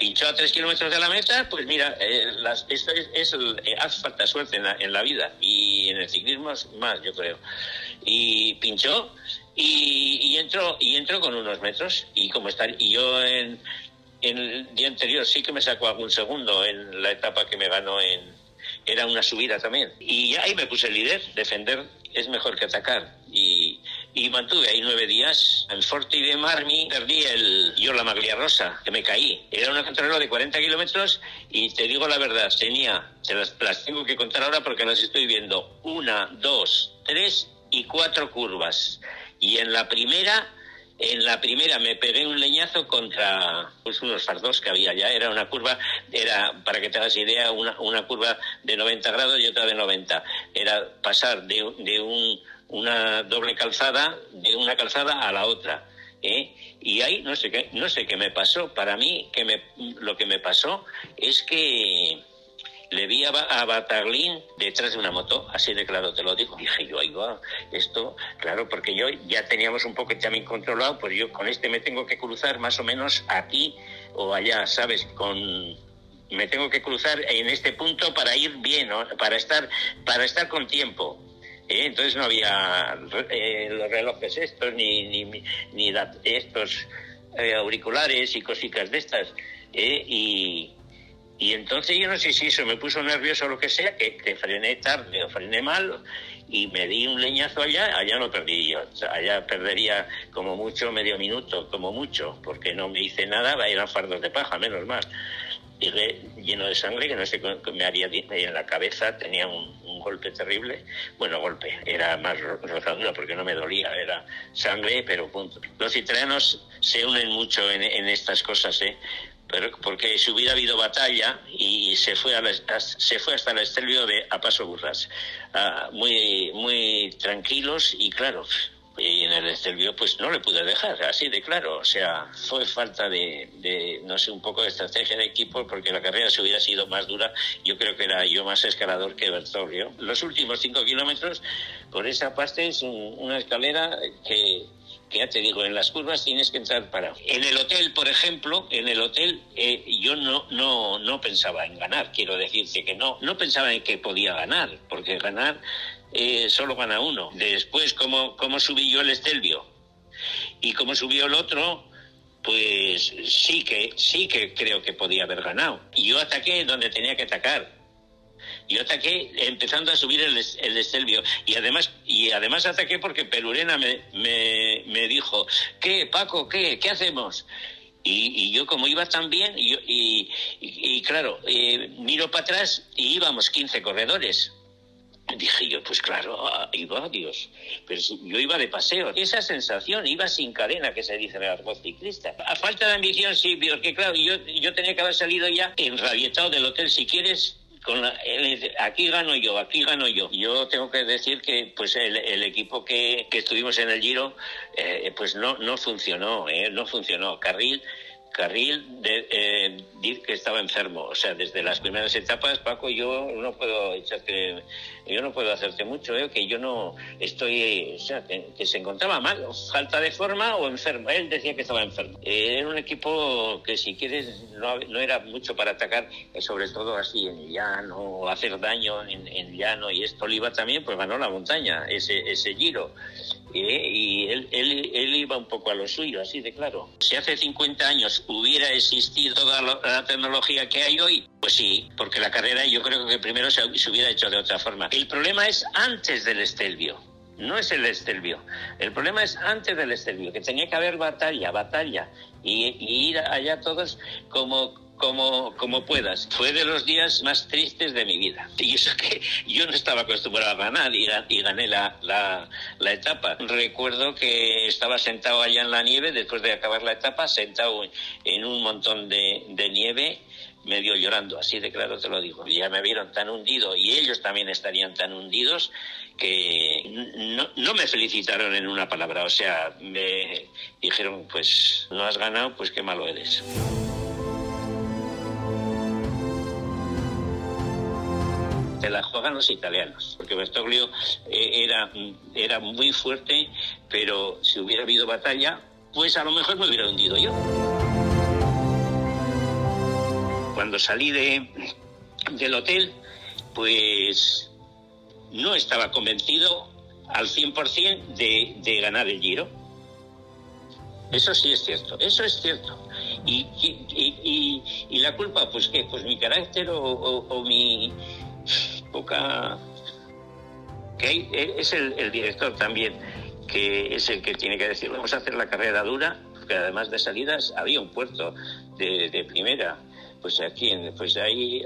pinchó a tres kilómetros de la meta, pues mira, eh, esto es, eh, hace falta suerte en la, vida y en el ciclismo más, yo creo. Y pinchó y, entró y entró con unos metros y como está y yo en, en el día anterior sí que me sacó algún segundo en la etapa que me ganó en era una subida también y ahí me puse el líder defender es mejor que atacar y y mantuve ahí nueve días. En Forti de Marmi perdí el yo la maglia rosa, que me caí. Era una contrarreloj de 40 kilómetros y te digo la verdad, tenía, se las, las tengo que contar ahora porque las estoy viendo, una, dos, tres y cuatro curvas. Y en la primera en la primera me pegué un leñazo contra pues, unos fardos que había ya. Era una curva, era, para que te hagas idea, una, una curva de 90 grados y otra de 90. Era pasar de, de un, una doble calzada de una calzada a la otra. ¿eh? Y ahí no sé qué, no sé qué me pasó. Para mí, que me, lo que me pasó es que le vi a, Bataglín detrás de una moto, así de claro te lo digo. Dije yo, ahí va, esto, claro, porque yo ya teníamos un poco también controlado, pues yo con este me tengo que cruzar más o menos aquí o allá, ¿sabes? Con me tengo que cruzar en este punto para ir bien, para estar para estar con tiempo. ¿Eh? entonces no había eh, los relojes estos, ni, ni, ni estos eh, auriculares y cositas de estas. Y, y entonces yo no sé si eso me puso nervioso o lo que sea, que, que frené tarde o frené mal y me di un leñazo allá, allá no perdí yo, allá perdería como mucho medio minuto, como mucho, porque no me hice nada, eran fardos de paja, menos mal llegué lleno de sangre, que no sé qué me haría en la cabeza, tenía un, golpe terrible. Bueno, golpe, era más rozadura porque no me dolía, era sangre, pero punto. Los italianos se unen mucho en, estas cosas, ¿eh? Pero, porque si hubiera habido batalla y se fue, a se fue hasta el estelvio de a paso burras, ah, muy, muy tranquilos y claro, y en el Estelvio pues no le pude dejar, así de claro. O sea, fue falta de, no sé, un poco de estrategia de equipo porque la carrera si hubiera sido más dura, yo creo que era yo más escalador que Bertoglio. Los últimos cinco kilómetros, por esa parte es una escalera que, que ya te digo, en las curvas tienes que entrar para. En el hotel, por ejemplo, en el hotel eh, yo no, no, no pensaba en ganar, quiero decirte que no, no pensaba en que podía ganar, porque ganar eh, solo gana uno. Después, ¿cómo, ¿cómo subí yo el Estelvio? Y cómo subió el otro, pues sí que, sí que creo que podía haber ganado. Y yo ataqué donde tenía que atacar. Yo ataqué empezando a subir el, el Estelvio. Y además, y además ataqué porque Pelurena me, me, me dijo, ¿qué, Paco, qué, qué hacemos? Y, yo como iba tan bien, y, y, claro, eh, miro para atrás y íbamos 15 corredores. Dije yo, pues claro, iba, Dios. Pero yo iba de paseo. Esa sensación, iba sin cadena, que se dice en el argot ciclista. A falta de ambición, sí, porque claro, yo, yo tenía que haber salido ya enrabietado del hotel. Si quieres, con aquí gano yo, aquí gano yo. Yo tengo que decir que pues el, el equipo que, que, estuvimos en el Giro, eh, pues no, no funcionó, eh, no funcionó. Carril Carril de, eh, que estaba enfermo. O sea, desde las primeras etapas, Paco, yo no puedo echarte, yo no puedo hacerte mucho, ¿eh? que yo no estoy, o sea, que, se encontraba mal, falta de forma o enfermo. Él decía que estaba enfermo. Eh, era un equipo que si quieres no, no, era mucho para atacar, eh, sobre todo así en llano, hacer daño en, en llano y esto. Oliva también, pues ganó la montaña, ese, ese giro. Y él, él, él iba un poco a lo suyo, así de claro. Si hace 50 años hubiera existido toda la tecnología que hay hoy, pues sí, porque la carrera yo creo que primero se, hubiera hecho de otra forma. El problema es antes del Estelvio no es el Estelvio. El problema es antes del Estelvio, que tenía que haber batalla, batalla, y ir allá todos como como, como puedas. Fue de los días más tristes de mi vida. Y eso que yo no estaba acostumbrado a ganar y, gané la, la, etapa. Recuerdo que estaba sentado allá en la nieve después de acabar la etapa, sentado en un montón de, de nieve medio llorando, así de claro te lo digo. Ya me vieron tan hundido y ellos también estarían tan hundidos que no, no, me felicitaron en una palabra, o sea, me dijeron, pues no has ganado, pues qué malo eres. Te la juegan los italianos, porque Bertoglio eh, era, era muy fuerte, pero si hubiera habido batalla, pues a lo mejor me hubiera hundido yo. Cuando salí de, del hotel, pues no estaba convencido al 100% de, de ganar el giro. Eso sí es cierto, eso es cierto. ¿Y, y, y, la culpa? Pues qué, pues mi carácter o mi, poca... que es el, director también, que es el que tiene que decir, vamos a hacer la carrera dura, porque además de salidas había un puerto de, primera. Pues aquí, pues ahí,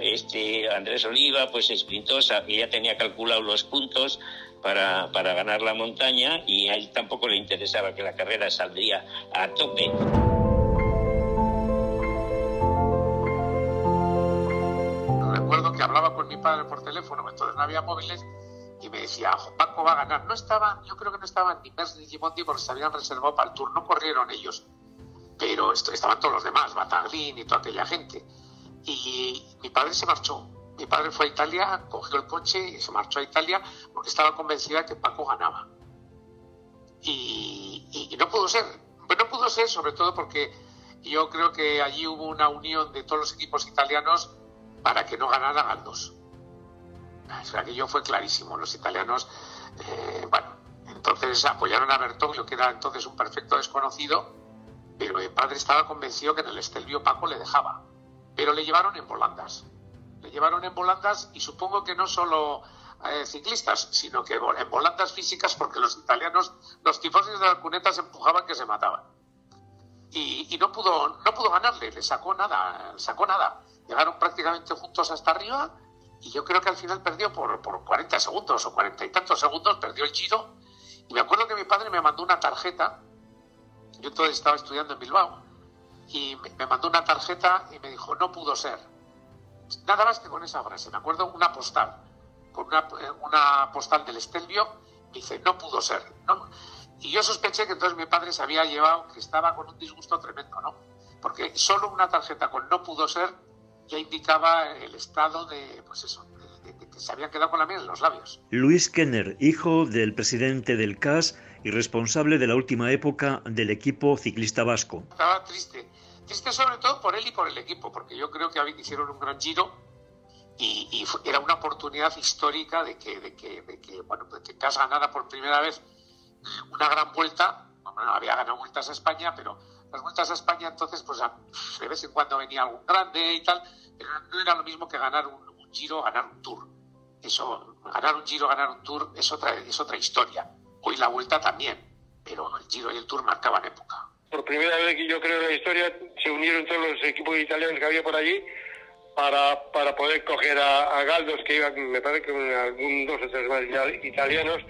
este Andrés Oliva, pues sprintó, ya tenía calculado los puntos para, para ganar la montaña y a él tampoco le interesaba que la carrera saldría a tope. Que hablaba con mi padre por teléfono, entonces no había móviles, y me decía, Paco va a ganar. No estaban, yo creo que no estaban ni Merckx ni Gimondi porque se habían reservado para el tour, no corrieron ellos, pero estaban todos los demás, Bataglin y toda aquella gente. Y mi padre se marchó. Mi padre fue a Italia, cogió el coche y se marchó a Italia porque estaba convencida que Paco ganaba. Y, y no pudo ser. Pues no pudo ser, sobre todo porque yo creo que allí hubo una unión de todos los equipos italianos para que no ganara Galdos. O aquello fue clarísimo. Los italianos, eh, bueno, entonces apoyaron a Bertoglio, que era entonces un perfecto desconocido, pero el padre estaba convencido que en el Estelvio Paco le dejaba. Pero le llevaron en volandas. Le llevaron en volandas y supongo que no solo eh, ciclistas, sino que en volandas físicas porque los italianos, los tifones de la cuneta se empujaban que se mataban. Y, y, no pudo no pudo ganarle, le sacó nada, sacó nada llegaron prácticamente juntos hasta arriba y yo creo que al final perdió por, por 40 segundos o 40 y tantos segundos, perdió el giro. Y me acuerdo que mi padre me mandó una tarjeta, yo entonces estaba estudiando en Bilbao, y me mandó una tarjeta y me dijo, no pudo ser. Nada más que con esa frase, me acuerdo una postal, con una, una postal del Estelvio, dice, no pudo ser. Y yo sospeché que entonces mi padre se había llevado, que estaba con un disgusto tremendo, ¿no? Porque solo una tarjeta con no pudo ser ya indicaba el estado de, pues eso, de, que se había quedado con la miel en los labios. Luis Kenner, hijo del presidente del CAS y responsable de la última época del equipo ciclista vasco. Estaba triste, triste sobre todo por él y por el equipo, porque yo creo que hicieron un gran giro y, era una oportunidad histórica de que, de que, de que, bueno, de que CAS ganara por primera vez una gran vuelta. Bueno, había ganado vueltas a España, pero las vueltas a España entonces, pues de vez en cuando venía algún grande y tal, pero no era lo mismo que ganar un, giro, ganar un tour. Eso, ganar un giro, ganar un tour es otra, es otra historia. Hoy la vuelta también, pero el giro y el tour marcaban época. Por primera vez que yo creo en la historia se unieron todos los equipos italianos que había por allí para, para poder coger a, Galdos, que iban, me parece que algún dos o tres más italianos,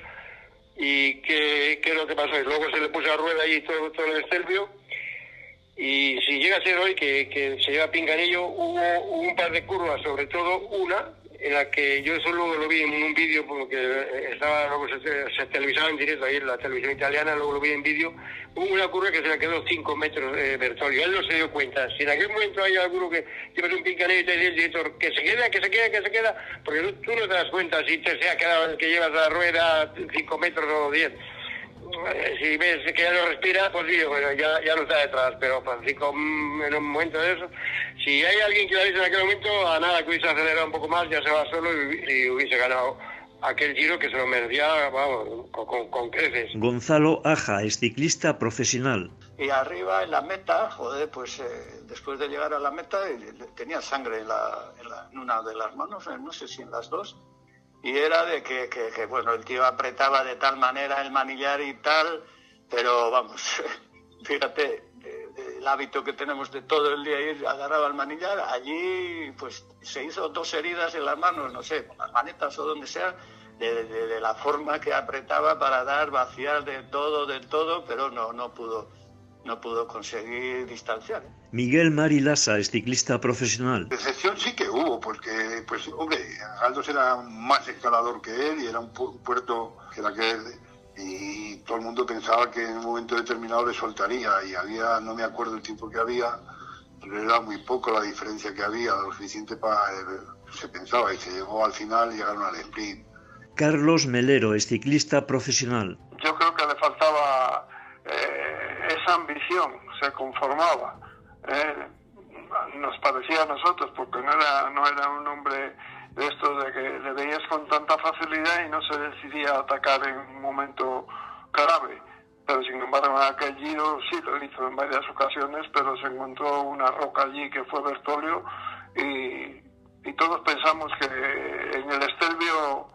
y qué, qué es lo que pasó. Y luego se le puso a rueda ahí todo, todo el Estelvio y si llega a ser hoy que, se lleva Pinganillo, hubo, un par de curvas, sobre todo una, en la que yo solo lo vi en un vídeo porque estaba luego se, se, televisaba en directo ahí en la televisión italiana luego lo vi en vídeo hubo una curva que se le quedó 5 metros de Bertolio. Él no se dio cuenta. Si en aquel momento hay alguno que lleva un pincanillo y te dice el director que se queda que se queda que se queda porque tú, no te das cuenta si te se ha quedado que llevas la rueda 5 metros o 10 si ves que ya no respira, pues sí, bueno, ya, ya no está detrás, pero Francisco mm, en un momento de eso, si hay alguien que lo dice en aquel momento, a nada que hubiese acelerado un poco más, ya se va solo y, hubiese ganado aquel giro que se lo merecía, vamos, con, creces. Gonzalo Aja es ciclista profesional. Y arriba en la meta, joder, pues eh, después de llegar a la meta tenía sangre en, la, en una de las manos, eh, no sé si en las dos, y era de que, que, bueno, el tío apretaba de tal manera el manillar y tal, pero vamos, fíjate, el hábito que tenemos de todo el día ir agarraba el manillar, allí pues se hizo dos heridas en las manos, no sé, con las manetas o donde sea, de, de, la forma que apretaba para dar, vaciar de todo, de todo, pero no, no pudo no pudo conseguir distanciar. Miguel Marilasa es ciclista profesional. Decepción sí que hubo, porque, pues, hombre, Aldos era más escalador que él y era un puerto que era que él y todo el mundo pensaba que en un momento determinado le soltaría y había, no me acuerdo el tiempo que había, pero era muy poco la diferencia que había, lo suficiente para, se pensaba y se llegó al final y llegaron al sprint. Carlos Melero es ciclista profesional. Yo creo que faltaba eh, ambición, se conformaba. Eh, nos parecía a nosotros, porque no era, no era un hombre de esto de que le veías con tanta facilidad y no se decidía atacar en un momento grave. Pero sin embargo, en aquel giro sí lo hizo en varias ocasiones, pero se encontró una roca allí que fue Bertolio y, y todos pensamos que en el Estelvio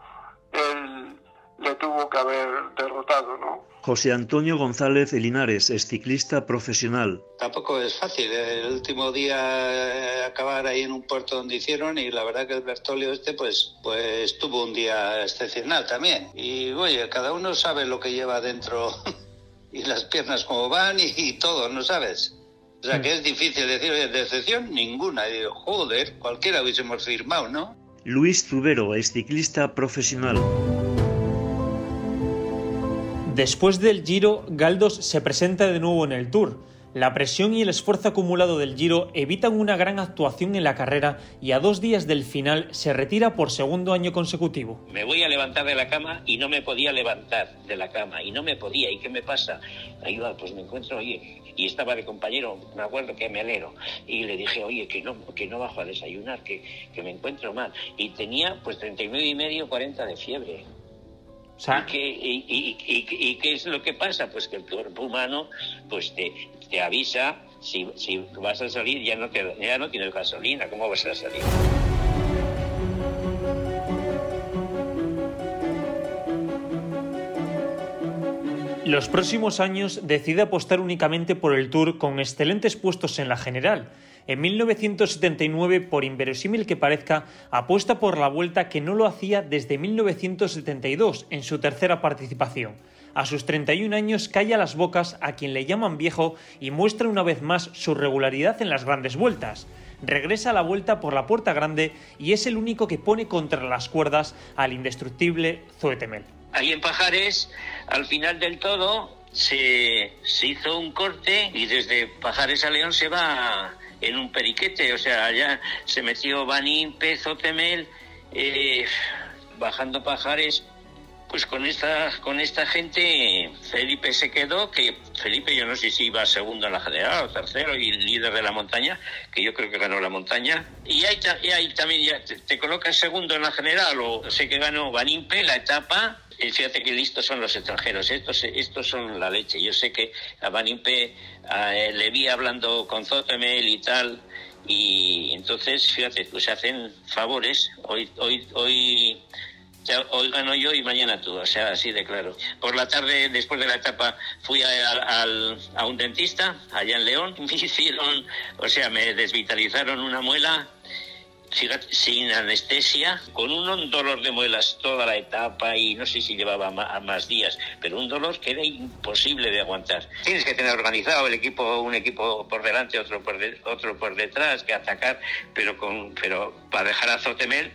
él le tuvo que haber derrotado, ¿no? José Antonio González Linares es ciclista profesional. Tampoco es fácil el último día eh, acabar ahí en un puerto donde hicieron y la verdad que el Bertolio este pues, pues tuvo un día excepcional también. Y oye, cada uno sabe lo que lleva dentro y las piernas como van y, todo, ¿no sabes? O sea que es difícil decir, oye, decepción ninguna. Y joder, cualquiera hubiésemos firmado, ¿no? Luis Zubero es ciclista profesional. Después del Giro, Galdos se presenta de nuevo en el Tour. La presión y el esfuerzo acumulado del Giro evitan una gran actuación en la carrera y a dos días del final se retira por segundo año consecutivo. Me voy a levantar de la cama y no me podía levantar de la cama y no me podía. ¿Y qué me pasa? Va, pues me encuentro, oye, y estaba de compañero, me acuerdo que me alero, y le dije, oye, que no, que no bajo a desayunar, que, que me encuentro mal. Y tenía pues 39 y medio, 40 de fiebre. ¿Y, qué, es lo que pasa? Pues que el cuerpo humano pues te, te avisa si, si, vas a salir ya no, ya no tienes gasolina, ¿cómo vas a salir? Los próximos años decide apostar únicamente por el Tour con excelentes puestos en la general en 1979, por inverosímil que parezca, apuesta por la vuelta que no lo hacía desde 1972 en su tercera participación. A sus 31 años calla las bocas a quien le llaman viejo y muestra una vez más su regularidad en las grandes vueltas. Regresa a la vuelta por la puerta grande y es el único que pone contra las cuerdas al indestructible Zoetemel. Ahí en Pajares, al final del todo, se, se hizo un corte y desde Pajares a León se va en un periquete, o sea, allá se metió Banín, Pezo, eh, bajando pajares, pues con esta, con esta gente Felipe se quedó, que Felipe yo no sé si iba segundo en la general o tercero y líder de la montaña, que yo creo que ganó la montaña. Y ahí, también ya te, te, colocas segundo en la general o sé que ganó Banimpe la etapa fíjate que listos son los extranjeros, estos, estos son la leche. Yo sé que a Banimpe le vi hablando con Zotemel y tal, y entonces, fíjate, pues hacen favores. Hoy, hoy, hoy, hoy gano yo y mañana tú, o sea, así de claro. Por la tarde, después de la etapa, fui a, a un dentista allá en León, me hicieron, o sea, me desvitalizaron una muela sin anestesia, con un dolor de muelas toda la etapa y no sé si llevaba más, días, pero un dolor que era imposible de aguantar. Tienes que tener organizado el equipo, un equipo por delante, otro por, otro por detrás, que atacar, pero, con, pero para dejar a Zotemel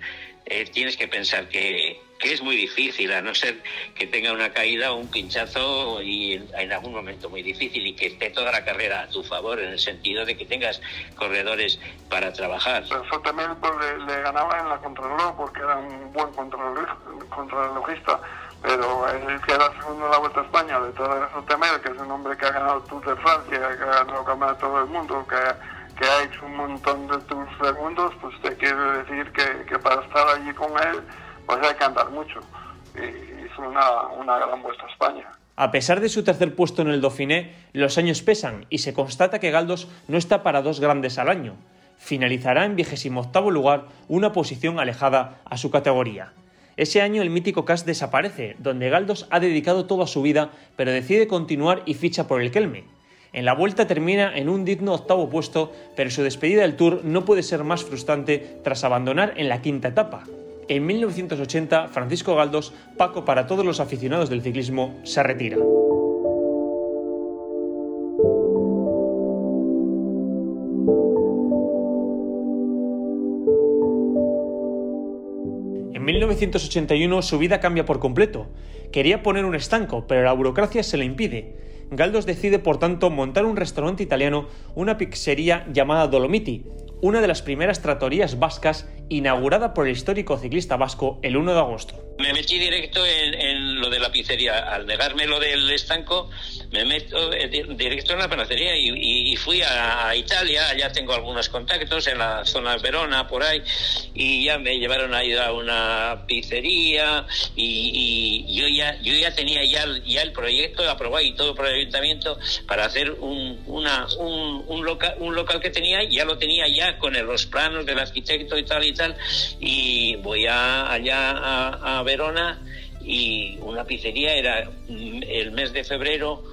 eh, tienes que pensar que, que, es muy difícil, a no ser que tenga una caída o un pinchazo y en, algún momento muy difícil y que esté toda la carrera a tu favor, en el sentido de que tengas corredores para trabajar. Eso también pues, le, ganaba en la contrarreloj porque era un buen contrarrelojista pero el que era segundo en la Vuelta a España de todo eso Temel, que es un hombre que ha ganado Tour de Francia, que ha ganado Campeonato todo el mundo, que, que ha hecho un montón de Tours segundos, pues te quiere decir que, que, para estar allí con él, pues hay que andar mucho. Una, gran Vuelta a España. A pesar de su tercer puesto en el Dauphiné, los años pesan y se constata que Galdos no está para dos grandes al año. Finalizará en vigésimo octavo lugar, una posición alejada a su categoría. Ese año el mítico CAS desaparece, donde Galdos ha dedicado toda su vida, pero decide continuar y ficha por el Kelme. En la vuelta termina en un digno octavo puesto, pero su despedida del Tour no puede ser más frustrante tras abandonar en la quinta etapa. En 1980, Francisco Galdos, Paco para todos los aficionados del ciclismo, se retira. En 1981 su vida cambia por completo. Quería poner un estanco, pero la burocracia se le impide. Galdos decide, por tanto, montar un restaurante italiano, una pizzería llamada Dolomiti, una de las primeras tratorías vascas inaugurada por el histórico ciclista vasco el 1 de agosto. Me metí directo en, lo de la pizzería. Al negarme lo del estanco, me meto eh, directo en la panacería y, fui a, Italia. Allá tengo algunos contactos en la zona de Verona, por ahí, y ya me llevaron a ir a una pizzería. Y, yo ya yo ya tenía ya, ya el proyecto aprobado y todo por el ayuntamiento para hacer un, una, un, un, local, un local que tenía, ya lo tenía ya con los planos del arquitecto y tal y tal. Y voy a, allá a Verona y una pizzería era el mes de febrero,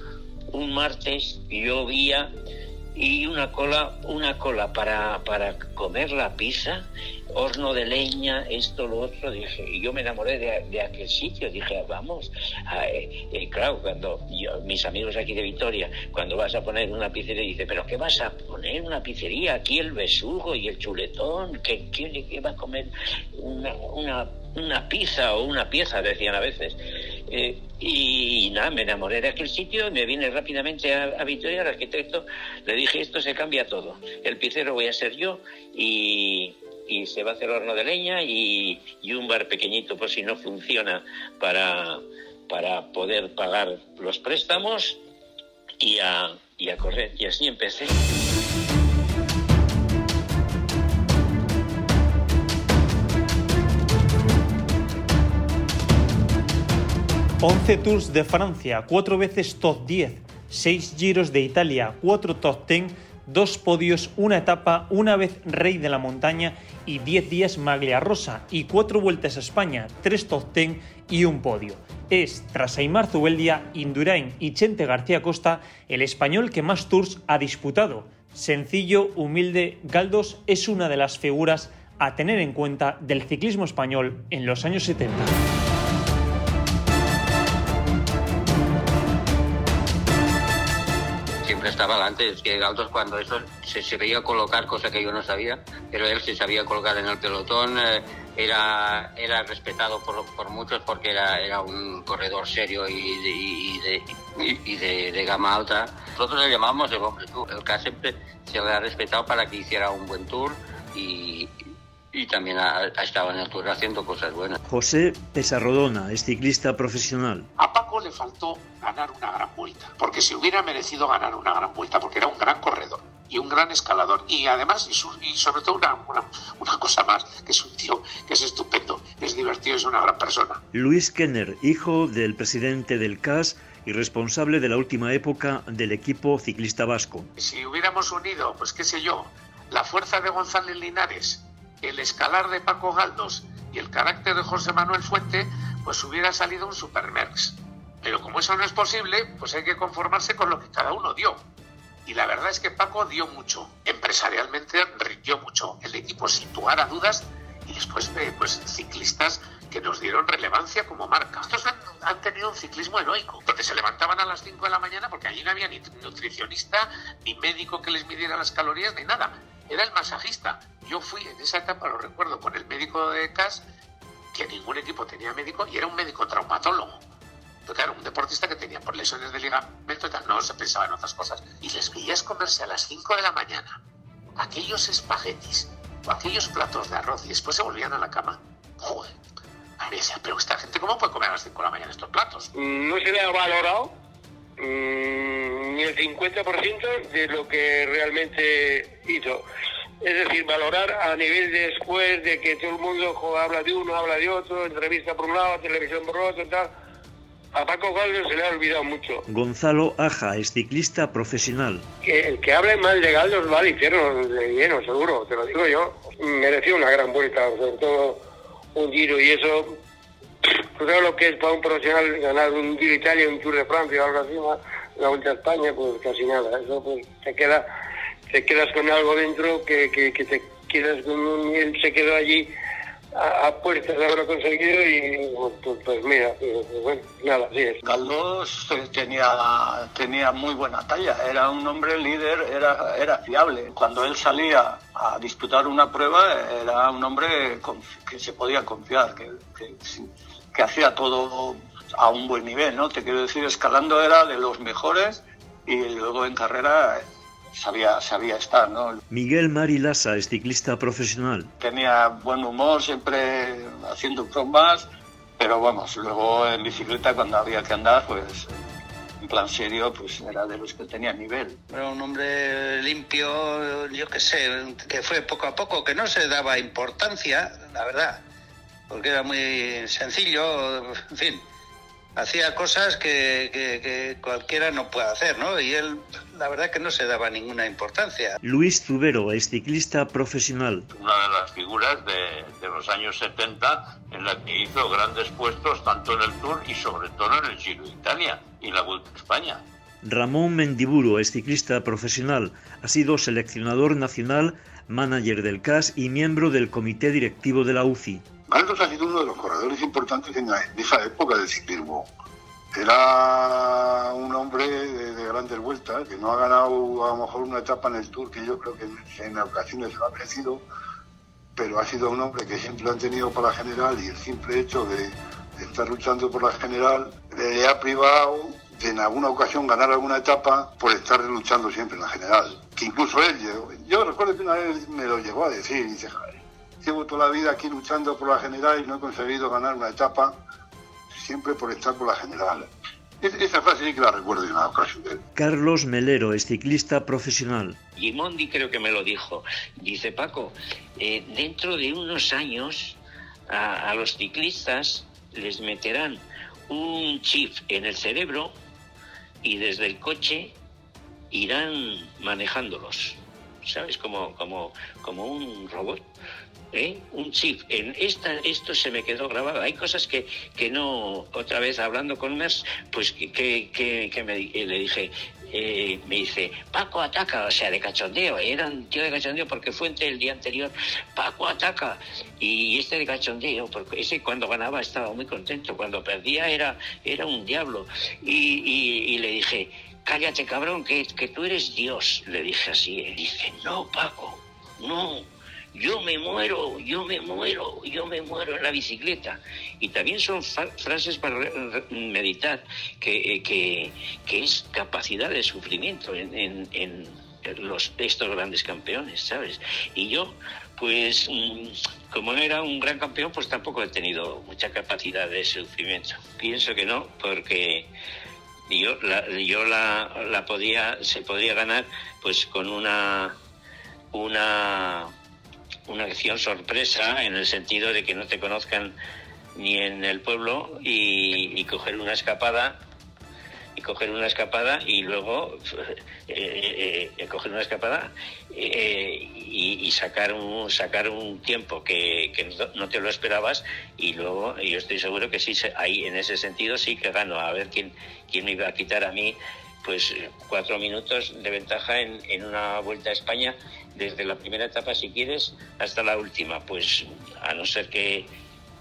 un martes, llovía y una cola, una cola para, para comer la pizza, horno de leña, esto, lo otro, dije, y yo me enamoré de, aquel sitio, dije, vamos, eh, eh, claro, cuando mis amigos aquí de Vitoria, cuando vas a poner una pizzería, dice, pero ¿qué vas a poner una pizzería? Aquí el besugo y el chuletón, ¿qué, qué, va a comer una, una una pizza o una pieza, decían a veces. Eh, y, nada, me enamoré de aquel sitio, me vine rápidamente a, Vitoria, al arquitecto, le dije, esto se cambia todo. El pizzero voy a ser yo y, se va a hacer horno de leña y, un bar pequeñito por si no funciona para, para poder pagar los préstamos y a, y a correr. Y así empecé. 11 Tours de Francia, 4 veces top 10, 6 Giros de Italia, 4 top 10, 2 podios, una etapa, una vez rey de la montaña y 10 días maglia rosa y 4 vueltas a España, 3 top 10 y un podio. Es, tras Aymar Zubeldia, Indurain y Chente García Costa, el español que más tours ha disputado. Sencillo, humilde, Galdos es una de las figuras a tener en cuenta del ciclismo español en los años 70. Estaba antes, que Galdos cuando eso se, se, veía colocar, cosa que yo no sabía, pero él se sabía colocar en el pelotón, eh, era, era respetado por, por, muchos porque era, era un corredor serio y de, y de, de, gama alta. Nosotros le llamamos el hombre tour, el que siempre se le ha respetado para que hiciera un buen tour y, y también ha, estado en el Tour haciendo cosas buenas. José Pesarrodona es ciclista profesional. A Paco le faltó ganar una gran vuelta, porque se hubiera merecido ganar una gran vuelta, porque era un gran corredor y un gran escalador. Y además, y, sobre todo una, una, cosa más, que es un tío que es estupendo, es divertido, es una gran persona. Luis Kenner, hijo del presidente del CAS y responsable de la última época del equipo ciclista vasco. Si hubiéramos unido, pues qué sé yo, la fuerza de González Linares el escalar de Paco Galdos y el carácter de José Manuel Fuente, pues hubiera salido un Supermerx. Pero como eso no es posible, pues hay que conformarse con lo que cada uno dio. Y la verdad es que Paco dio mucho. Empresarialmente rindió mucho. El equipo sin lugar a dudas y después pues ciclistas que nos dieron relevancia como marca. Estos han, han, tenido un ciclismo heroico, donde se levantaban a las 5 de la mañana porque allí no había ni nutricionista, ni médico que les midiera las calorías, ni nada era el masajista. Yo fui en esa etapa, lo recuerdo, con el médico de CAS, que ningún equipo tenía médico y era un médico traumatólogo. Pero claro, un deportista que tenía por lesiones de ligamento tal, no se pensaba en otras cosas. Y les veías comerse a las 5 de la mañana aquellos espaguetis o aquellos platos de arroz y después se volvían a la cama. Joder. A decía, pero esta gente, ¿cómo puede comer a las 5 de la mañana estos platos? No se le ha valorado mm, ni el 50% de lo que realmente hizo. Es decir, valorar a nivel de después de que todo el mundo jo, habla de uno, habla de otro, entrevista por un lado, televisión por otro, tal. A Paco Galdo se le ha olvidado mucho. Gonzalo Aja es ciclista profesional. Que el que hable mal de Galdos va al infierno de lleno, seguro, te lo digo yo. Mereció una gran vuelta, sobre todo un giro y eso. Pues todo lo que es para un profesional ganar un Giro Italia, un Tour de Francia o algo así, una vuelta a España, pues casi nada. Eso pues te queda, te quedas con algo dentro que, que, te quedas con un, él se quedó allí a, a puertas de haberlo conseguido y pues, pues mira, pues, bueno, nada, así es. Galdós eh, tenía, tenía muy buena talla, era un hombre líder, era, era fiable. Cuando él salía a disputar una prueba, era un hombre que se podía confiar, que, que, que hacía todo a un buen nivel, ¿no? Te quiero decir, escalando era de los mejores y luego en carrera sabía, sabía estar, ¿no? Miguel Mari Lassa es ciclista profesional. tenía buen humor, siempre haciendo bromas, pero vamos, luego en bicicleta cuando había que andar, pues en plan serio, pues era de los que tenía nivel. Era un hombre limpio, yo qué sé, que fue poco a poco, que no se daba importancia, la verdad, porque era muy sencillo, en fin, hacía cosas que, que- que cualquiera no puede hacer, ¿no? Y él, la verdad que no se daba ninguna importancia. Luis Zubero es ciclista profesional. una de las figuras de, de los años 70 en la que hizo grandes puestos tanto en el Tour y sobre todo en el Giro de Italia y la Vuelta a España. Ramón Mendiburo es ciclista profesional. Ha sido seleccionador nacional, manager del CAS y miembro del comité directivo de la UCI. Galdos ha sido uno de los corredores importantes en, esa época del ciclismo. Era un hombre de, de grandes vueltas, que no ha ganado a lo mejor una etapa en el Tour, que yo creo que en, ocasiones lo ha merecido, pero ha sido un hombre que siempre han tenido para la general y el simple hecho de, estar luchando por la general le ha privado de en alguna ocasión ganar alguna etapa por estar luchando siempre en la general. Que incluso él, llegó- yo recuerdo que una vez me lo llegó a decir, dice, "Joder, llevo toda la vida aquí luchando por la general y no he conseguido ganar una etapa siempre por estar por la general. Es- esa frase sí que la recuerdo en una ocasión de él. Carlos Melero es ciclista profesional. Gimondi creo que me lo dijo. Dice Paco, eh, dentro de unos años a, a los ciclistas les meterán un chip en el cerebro y desde el coche irán manejándolos. ¿Sabes? Como, como, como un robot. ¿Eh? Un chip. En esta, esto se me quedó grabado. Hay cosas que, que no, otra vez hablando con Mers, pues que, que, que- me, le dije, eh, me dice, Paco ataca, o sea, de cachondeo, era un tío de cachondeo porque fue entre el día anterior, Paco ataca, y este de cachondeo, porque ese cuando ganaba estaba muy contento, cuando perdía era, era un diablo, y, y- le dije, cállate cabrón, que, que tú eres Dios, le dije así, y dice, no, Paco, no, yo me muero, yo me muero, yo me muero en la bicicleta. Y también son frases para meditar, que, eh, que, que es capacidad de sufrimiento en, en- en los, estos grandes campeones, ¿sabes? Y yo, pues, mm, como no era un gran campeón, pues tampoco he tenido mucha capacidad de sufrimiento. Pienso que no, porque yo la, yo la, la podía, se podría ganar pues con una una una acción sorpresa en el sentido de que no te conozcan ni en el pueblo y, y coger una escapada y coger una escapada y luego eh, eh, eh, coger una escapada y, sacar un sacar un tiempo que, que no- te lo esperabas y luego yo estoy seguro que sí ahí en ese sentido sí que gano. A ver quién quién me iba a quitar a mí pues cuatro minutos de ventaja en, en una vuelta a España desde la primera etapa si quieres hasta la última. Pues a no ser que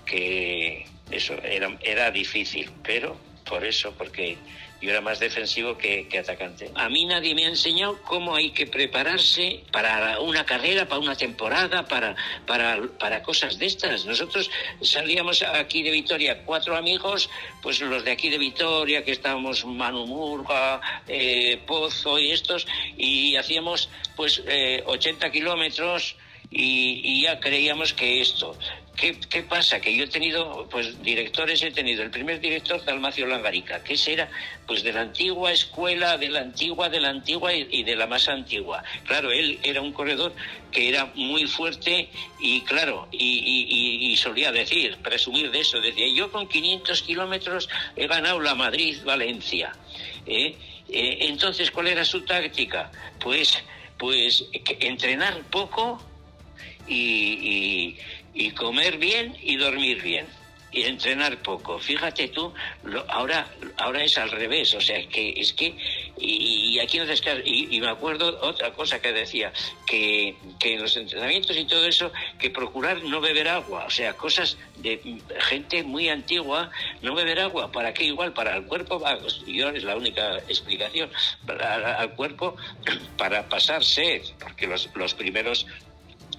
que eso era era difícil pero por eso, porque yo era más defensivo que, atacante. A mí nadie me ha enseñado cómo hay que prepararse para una carrera, para una temporada, para, para, para cosas de estas. Nosotros salíamos aquí de Vitoria, cuatro amigos, pues los de aquí de Vitoria, que estábamos Manu Murga, eh, Pozo y estos, y hacíamos pues 80 eh, kilómetros y, ya creíamos que esto. ¿Qué, ¿Qué, pasa? Que yo he tenido, pues directores he tenido. El primer director, Dalmacio Langarica, que ese era, pues de la antigua escuela, de la antigua, de la antigua y, de la más antigua. Claro, él era un corredor que era muy fuerte y claro, y, y solía decir, presumir de eso, decía, yo con 500 kilómetros he ganado la Madrid-Valencia. ¿eh? Eh, entonces, ¿cuál era su táctica? Pues, pues entrenar poco y, comer bien y dormir bien y entrenar poco. Fíjate tú, ahora, ahora es al revés, o sea, que es que, y, aquí no y, y me acuerdo otra cosa que decía, que, que en los entrenamientos y todo eso, que procurar no beber agua, o sea, cosas de gente muy antigua, no beber agua, ¿para qué? Igual, para el cuerpo, yo es la única explicación, para, al cuerpo, para pasar sed, porque los, los primeros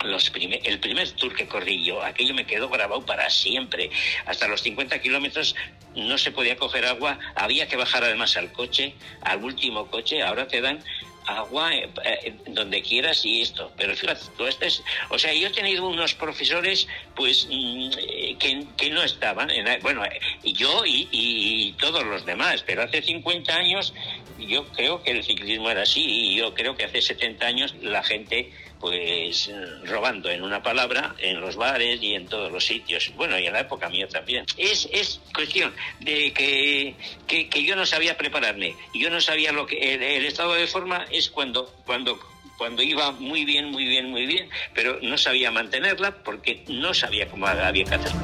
los el primer tour que corrí yo, aquello me quedó grabado para siempre. Hasta los 50 kilómetros no se podía coger agua, había que bajar además al coche, al último coche, ahora te dan agua eh, eh, donde quieras y esto. Pero fíjate, tú es, o sea, yo he tenido unos profesores pues mm, eh, que, no estaban, en, bueno, yo y, y, todos los demás, pero hace 50 años yo creo que el ciclismo era así y yo creo que hace 70 años la gente pues robando en una palabra en los bares y en todos los sitios. Bueno, y en la época mía también. Es, es cuestión de que, que, yo no sabía prepararme. Yo no sabía lo que... El, estado de forma es cuando, cuando cuando iba muy bien, muy bien, muy bien, pero no sabía mantenerla porque no sabía cómo había que hacerlo.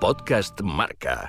Podcast Marca.